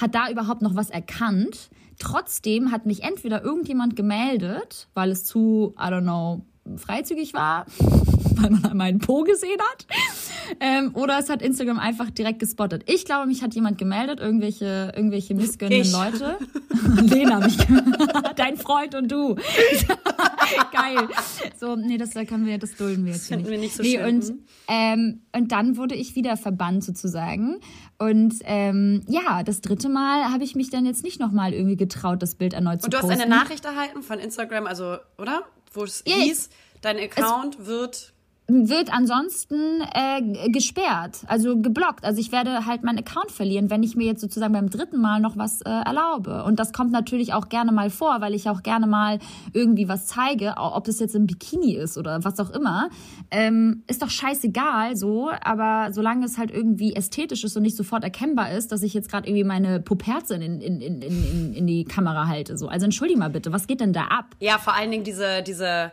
hat da überhaupt noch was erkannt? Trotzdem hat mich entweder irgendjemand gemeldet, weil es zu, I don't know, freizügig war, weil man meinen Po gesehen hat. Ähm, oder es hat Instagram einfach direkt gespottet. Ich glaube, mich hat jemand gemeldet, irgendwelche, irgendwelche missgönnenden. Leute. Lena mich Dein Freund und du. Geil. So, nee, das können wir, das dulden wir jetzt hier finden wir nicht so nee, schön. Und, ähm, und dann wurde ich wieder verbannt sozusagen. Und ähm, ja, das dritte Mal habe ich mich dann jetzt nicht nochmal irgendwie getraut, das Bild erneut zu Und du hast posten. eine Nachricht erhalten von Instagram, also, oder? Wo es Ja, hieß, dein Account wird. Wird ansonsten äh, gesperrt, also geblockt. Also ich werde halt meinen Account verlieren, wenn ich mir jetzt sozusagen beim dritten Mal noch was äh, erlaube. Und das kommt natürlich auch gerne mal vor, weil ich auch gerne mal irgendwie was zeige, ob das jetzt im Bikini ist oder was auch immer. Ähm, ist doch scheißegal so, aber solange es halt irgendwie ästhetisch ist und nicht sofort erkennbar ist, dass ich jetzt gerade irgendwie meine Puperze in, in, in, in, in die Kamera halte. So. Also entschuldige mal bitte, was geht denn da ab? Ja, vor allen Dingen diese, diese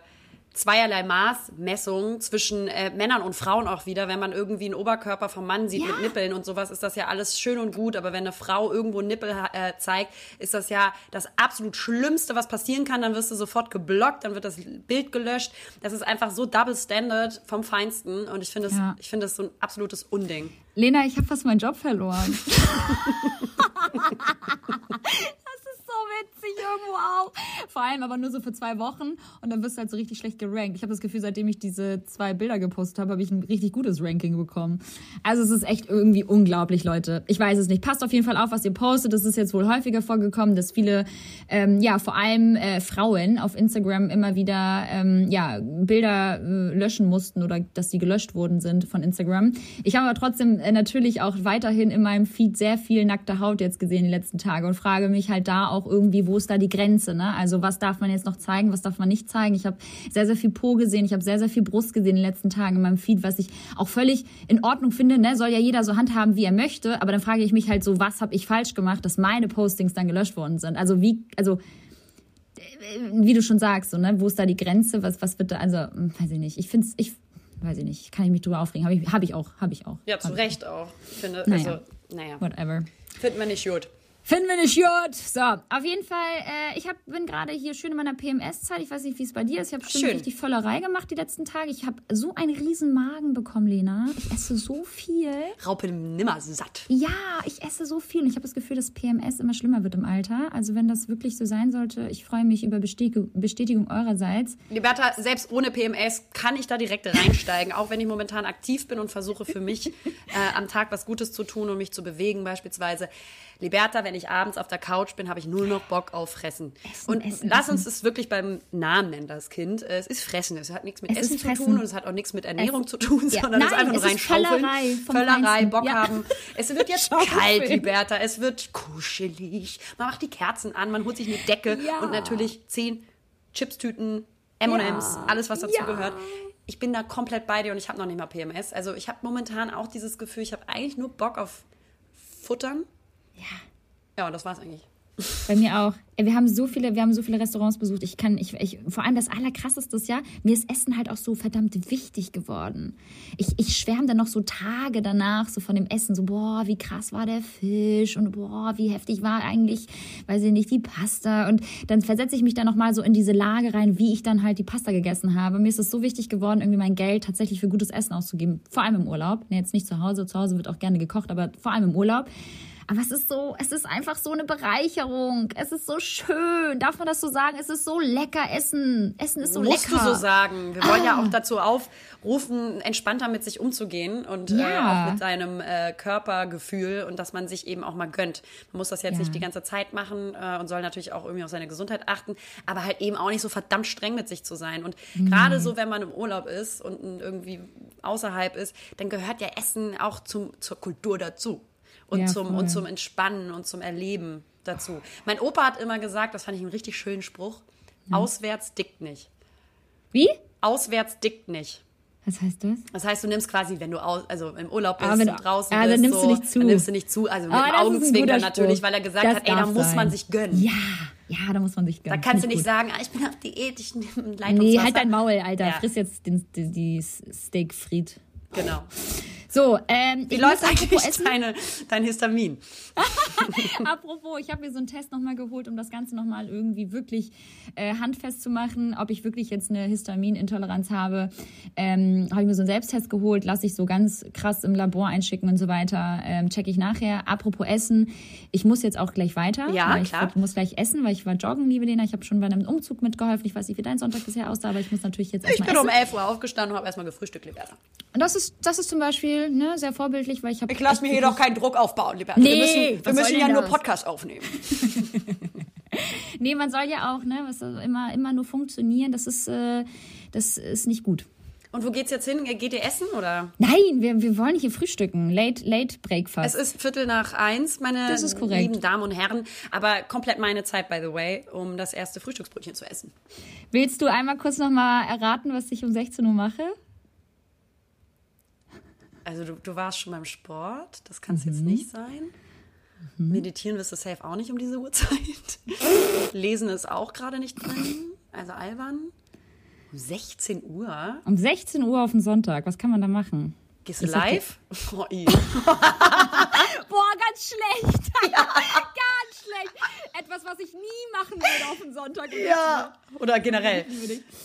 zweierlei Maßmessung zwischen äh, Männern und Frauen auch wieder. Wenn man irgendwie einen Oberkörper vom Mann sieht Ja. mit Nippeln und sowas, ist das ja alles schön und gut. Aber wenn eine Frau irgendwo Nippel äh, zeigt, ist das ja das absolut Schlimmste, was passieren kann. Dann wirst du sofort geblockt, dann wird das Bild gelöscht. Das ist einfach so Double Standard vom Feinsten. Und ich finde es Ja. ich finde das so ein absolutes Unding. Lena, ich habe fast meinen Job verloren. Das witzig irgendwo auch. Vor allem aber nur so für zwei Wochen und dann wirst du halt so richtig schlecht gerankt. Ich habe das Gefühl, seitdem ich diese zwei Bilder gepostet habe, habe ich ein richtig gutes Ranking bekommen. Also es ist echt irgendwie unglaublich, Leute. Ich weiß es nicht. Passt auf jeden Fall auf, was ihr postet. Es ist jetzt wohl häufiger vorgekommen, dass viele, ähm, ja, vor allem äh, Frauen auf Instagram immer wieder, ähm, ja, Bilder äh, löschen mussten oder dass die gelöscht worden sind von Instagram. Ich habe aber trotzdem äh, natürlich auch weiterhin in meinem Feed sehr viel nackte Haut jetzt gesehen die letzten Tage und frage mich halt da auch irgendwie, wo ist da die Grenze, ne? Also was darf man jetzt noch zeigen, was darf man nicht zeigen? Ich habe sehr, sehr viel Po gesehen, ich habe sehr, sehr viel Brust gesehen in den letzten Tagen in meinem Feed, was ich auch völlig in Ordnung finde, ne? Soll ja jeder so handhaben, wie er möchte, aber dann frage ich mich halt so, was habe ich falsch gemacht, dass meine Postings dann gelöscht worden sind? Also wie, also wie du schon sagst, so, ne, wo ist da die Grenze? Was, was wird da, also, hm, weiß ich nicht. Ich finde es, ich weiß ich nicht, kann ich mich drüber aufregen. Habe ich, hab ich auch, habe ich auch. Ja, zu Recht auch. Ich finde, Naja. also, naja, Whatever. finden wir nicht gut. Finden wir nicht gut. So, auf jeden Fall, äh, ich hab, bin gerade hier schön in meiner PMS-Zeit. Ich weiß nicht, wie es bei dir ist. Ich habe schon Schön. richtig Völlerei gemacht die letzten Tage. Ich habe so einen riesen Magen bekommen, Lena. Ich esse so viel. Raupe nimmer satt. Ja, ich esse so viel und ich habe das Gefühl, dass PMS immer schlimmer wird im Alter. Also wenn das wirklich so sein sollte, ich freue mich über Bestätigung, Bestätigung eurerseits. Liberta, selbst ohne PMS kann ich da direkt reinsteigen, auch wenn ich momentan aktiv bin und versuche für mich äh, am Tag was Gutes zu tun und mich zu bewegen beispielsweise. Liberta, wenn ich abends auf der Couch bin, habe ich nur noch Bock auf Fressen. Essen, und essen, lass uns es wirklich beim Namen nennen, das Kind. Äh, Es ist Fressen. Es hat nichts mit Es Essen zu Fressen. tun und es hat auch nichts mit Ernährung Es- zu tun, Ja. sondern es ist Nein, einfach nur rein schaufeln. Völlerei. Bock Ja. haben. Es wird jetzt kalt, Liberta. Es wird kuschelig. Man macht die Kerzen an, man holt sich eine Decke Ja. und natürlich zehn Chipstüten, M&M's, alles was dazu gehört. Ich bin da komplett bei dir und ich habe noch nicht mal PMS. Also ich habe momentan auch dieses Gefühl, ich habe eigentlich nur Bock auf Futtern. Ja. Ja, und das war's eigentlich. Bei mir auch. Wir haben so viele, wir haben so viele Restaurants besucht. Ich kann, ich, ich, vor allem das Allerkrasseste ist ja, mir ist Essen halt auch so verdammt wichtig geworden. Ich, ich schwärme dann noch so Tage danach so von dem Essen, so boah, wie krass war der Fisch und boah, wie heftig war eigentlich, weiß ich nicht, die Pasta. Und dann versetze ich mich dann nochmal so in diese Lage rein, wie ich dann halt die Pasta gegessen habe. Mir ist es so wichtig geworden, irgendwie mein Geld tatsächlich für gutes Essen auszugeben. Vor allem im Urlaub. Nee, jetzt nicht zu Hause. Zu Hause wird auch gerne gekocht, aber vor allem im Urlaub. Aber es ist so, es ist einfach so eine Bereicherung. Es ist so schön. Darf man das so sagen? Es ist so lecker Essen. Essen ist so Musst lecker. Ah. du so sagen. Wir wollen ja auch dazu aufrufen, entspannter mit sich umzugehen und äh, Ja. auch mit seinem äh, Körpergefühl und dass man sich eben auch mal gönnt. Man muss das jetzt Ja. nicht die ganze Zeit machen äh, und soll natürlich auch irgendwie auf seine Gesundheit achten, aber halt eben auch nicht so verdammt streng mit sich zu sein. Und Mhm. gerade so, wenn man im Urlaub ist und irgendwie außerhalb ist, dann gehört ja Essen auch zum, zur Kultur dazu. Und, Ja, zum, voll. und zum Entspannen und zum Erleben dazu. Mein Opa hat immer gesagt, das fand ich einen richtig schönen Spruch, auswärts dickt nicht. Wie? Auswärts dickt nicht. Was heißt das? Das heißt, du nimmst quasi, wenn du aus, also im Urlaub bist Ah, wenn und du- draußen ah, bist, dann nimmst so, du nicht zu. Dann nimmst du nicht zu, also mit Ah, dem das ist ein Augenzwinkern natürlich, weil er gesagt Das hat, ey, da muss sein. man sich gönnen. Ja, ja, da muss man sich gönnen. Da kannst du Finde nicht ich sagen, ah, ich bin auf Diät, ich nehme ein gut. Leitungswasser. Nee, halt dein Maul, Alter. Ja. Friss jetzt den, die, die Steak Fried. Genau. So, ähm, Wie ich läuft eigentlich deine, dein Histamin? Apropos, ich habe mir so einen Test nochmal geholt, um das Ganze nochmal irgendwie wirklich äh, handfest zu machen, ob ich wirklich jetzt eine Histaminintoleranz habe. Ähm, habe ich mir so einen Selbsttest geholt, lasse ich so ganz krass im Labor einschicken und so weiter. Ähm, check ich nachher. Apropos Essen, ich muss jetzt auch gleich weiter. Ja, weil ich klar. muss gleich essen, weil ich war joggen, liebe Lena. Ich habe schon bei einem Umzug mitgeholfen. Ich weiß nicht, wie dein Sonntag bisher aussah, aber ich muss natürlich jetzt Ich erstmal bin essen. um 11 Uhr aufgestanden und habe erstmal gefrühstückt, Liberta. Und das ist, das ist zum Beispiel ne, sehr vorbildlich, weil ich habe. Ich lasse mir hier doch keinen Druck aufbauen, Liberta. Nee, wir müssen, wir müssen ja nur das? Podcast aufnehmen. Nee, man soll ja auch, ne, was immer, immer nur funktionieren. Das ist, äh, das ist nicht gut. Und wo geht's jetzt hin? Geht ihr essen oder? Nein, wir, wir wollen hier frühstücken. Late, late Es Breakfast. ist Viertel nach eins, meine lieben Damen und Herren. Aber komplett meine Zeit, by the way, um das erste Frühstücksbrötchen zu essen. Willst du einmal kurz nochmal erraten, was ich um 16 Uhr mache? Also du, du warst schon beim Sport, das kann es Mhm. jetzt nicht sein. Meditieren wirst du safe auch nicht um diese Uhrzeit. Lesen ist auch gerade nicht drin, also albern. Um 16 Uhr? Um 16 Uhr auf den Sonntag. Was kann man da machen? Gehst du live? Oh. Boah, ganz schlecht. ganz schlecht. Etwas, was ich nie machen würde auf den Sonntag. ja. Oder generell.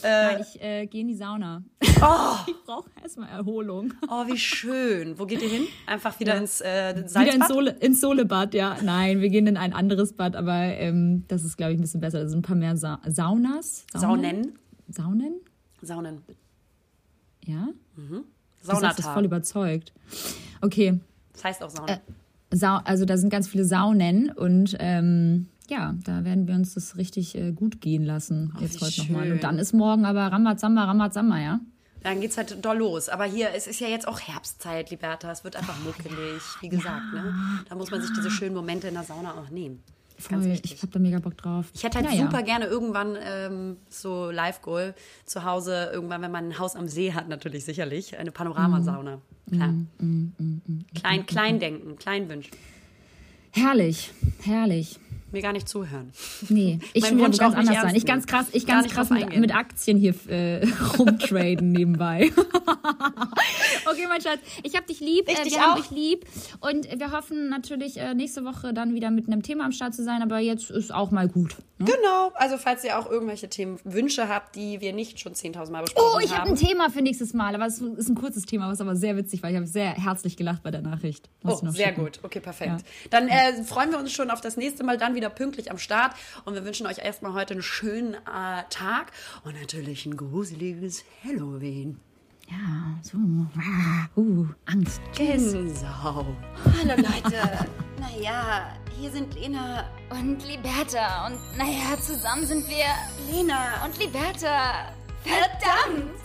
Nein, ich äh, gehe in die Sauna. Oh, Ich brauche erstmal Erholung. oh, wie schön. Wo geht ihr hin? Einfach wieder ins äh, Wieder Salzbad? ins, Sohle, ins Sohlebad, ja. Nein, wir gehen in ein anderes Bad, aber ähm, das ist, glaube ich, ein bisschen besser. Da sind ein paar mehr Sa Saunas. Saunen. Saunen? Saunen. Ja? Du sagst das voll überzeugt. Okay, Das heißt auch Sauna. Sau also da sind ganz viele Saunen und ähm, ja, da werden wir uns das richtig äh, gut gehen lassen jetzt wie heute nochmal. Und dann ist morgen aber Rambazamba, Rambazamba, ja? Dann geht's halt doll los. Aber hier, es ist ja jetzt auch Herbstzeit, Liberta. Es wird einfach muckelig, wie gesagt. Ne? Da muss man sich diese schönen Momente in der Sauna auch nehmen. Voll, ich hab da mega Bock drauf. Ich hätte halt Naja. super gerne irgendwann ähm, so Live-Goal zu Hause, irgendwann, wenn man ein Haus am See hat, natürlich sicherlich, eine Panoramasauna. Mm, Klar. Klein, klein denken, klein wünschen. Herrlich, herrlich. Mir gar nicht zuhören. Nee, ich Mein Wunsch ganz anders sein. Ich ganz krass, ich ganz krass mit, mit Aktien hier äh, rumtraden nebenbei. okay, mein Schatz, ich hab dich lieb. Ich äh, dich wir haben auch. dich lieb. Und wir hoffen natürlich äh, nächste Woche dann wieder mit einem Thema am Start zu sein, aber jetzt ist auch mal gut. Ne? Genau, also falls ihr auch irgendwelche Themenwünsche habt, die wir nicht schon 10.000 Mal besprochen Oh, ich habe haben. ein Thema für nächstes Mal, aber es ist ein kurzes Thema, was aber sehr witzig war. Ich habe sehr herzlich gelacht bei der Nachricht. Muss Oh, sehr schicken. gut. Okay, perfekt. Ja. Dann äh, freuen wir uns schon auf das nächste Mal, dann wieder pünktlich am Start. Und wir wünschen euch erstmal heute einen schönen äh, Tag und natürlich ein gruseliges Halloween. Ja, so. Uh, Angst. Gänsehaut. Hallo Leute. naja, hier sind Lena und Liberta und naja, zusammen sind wir Lena und Liberta. Verdammt!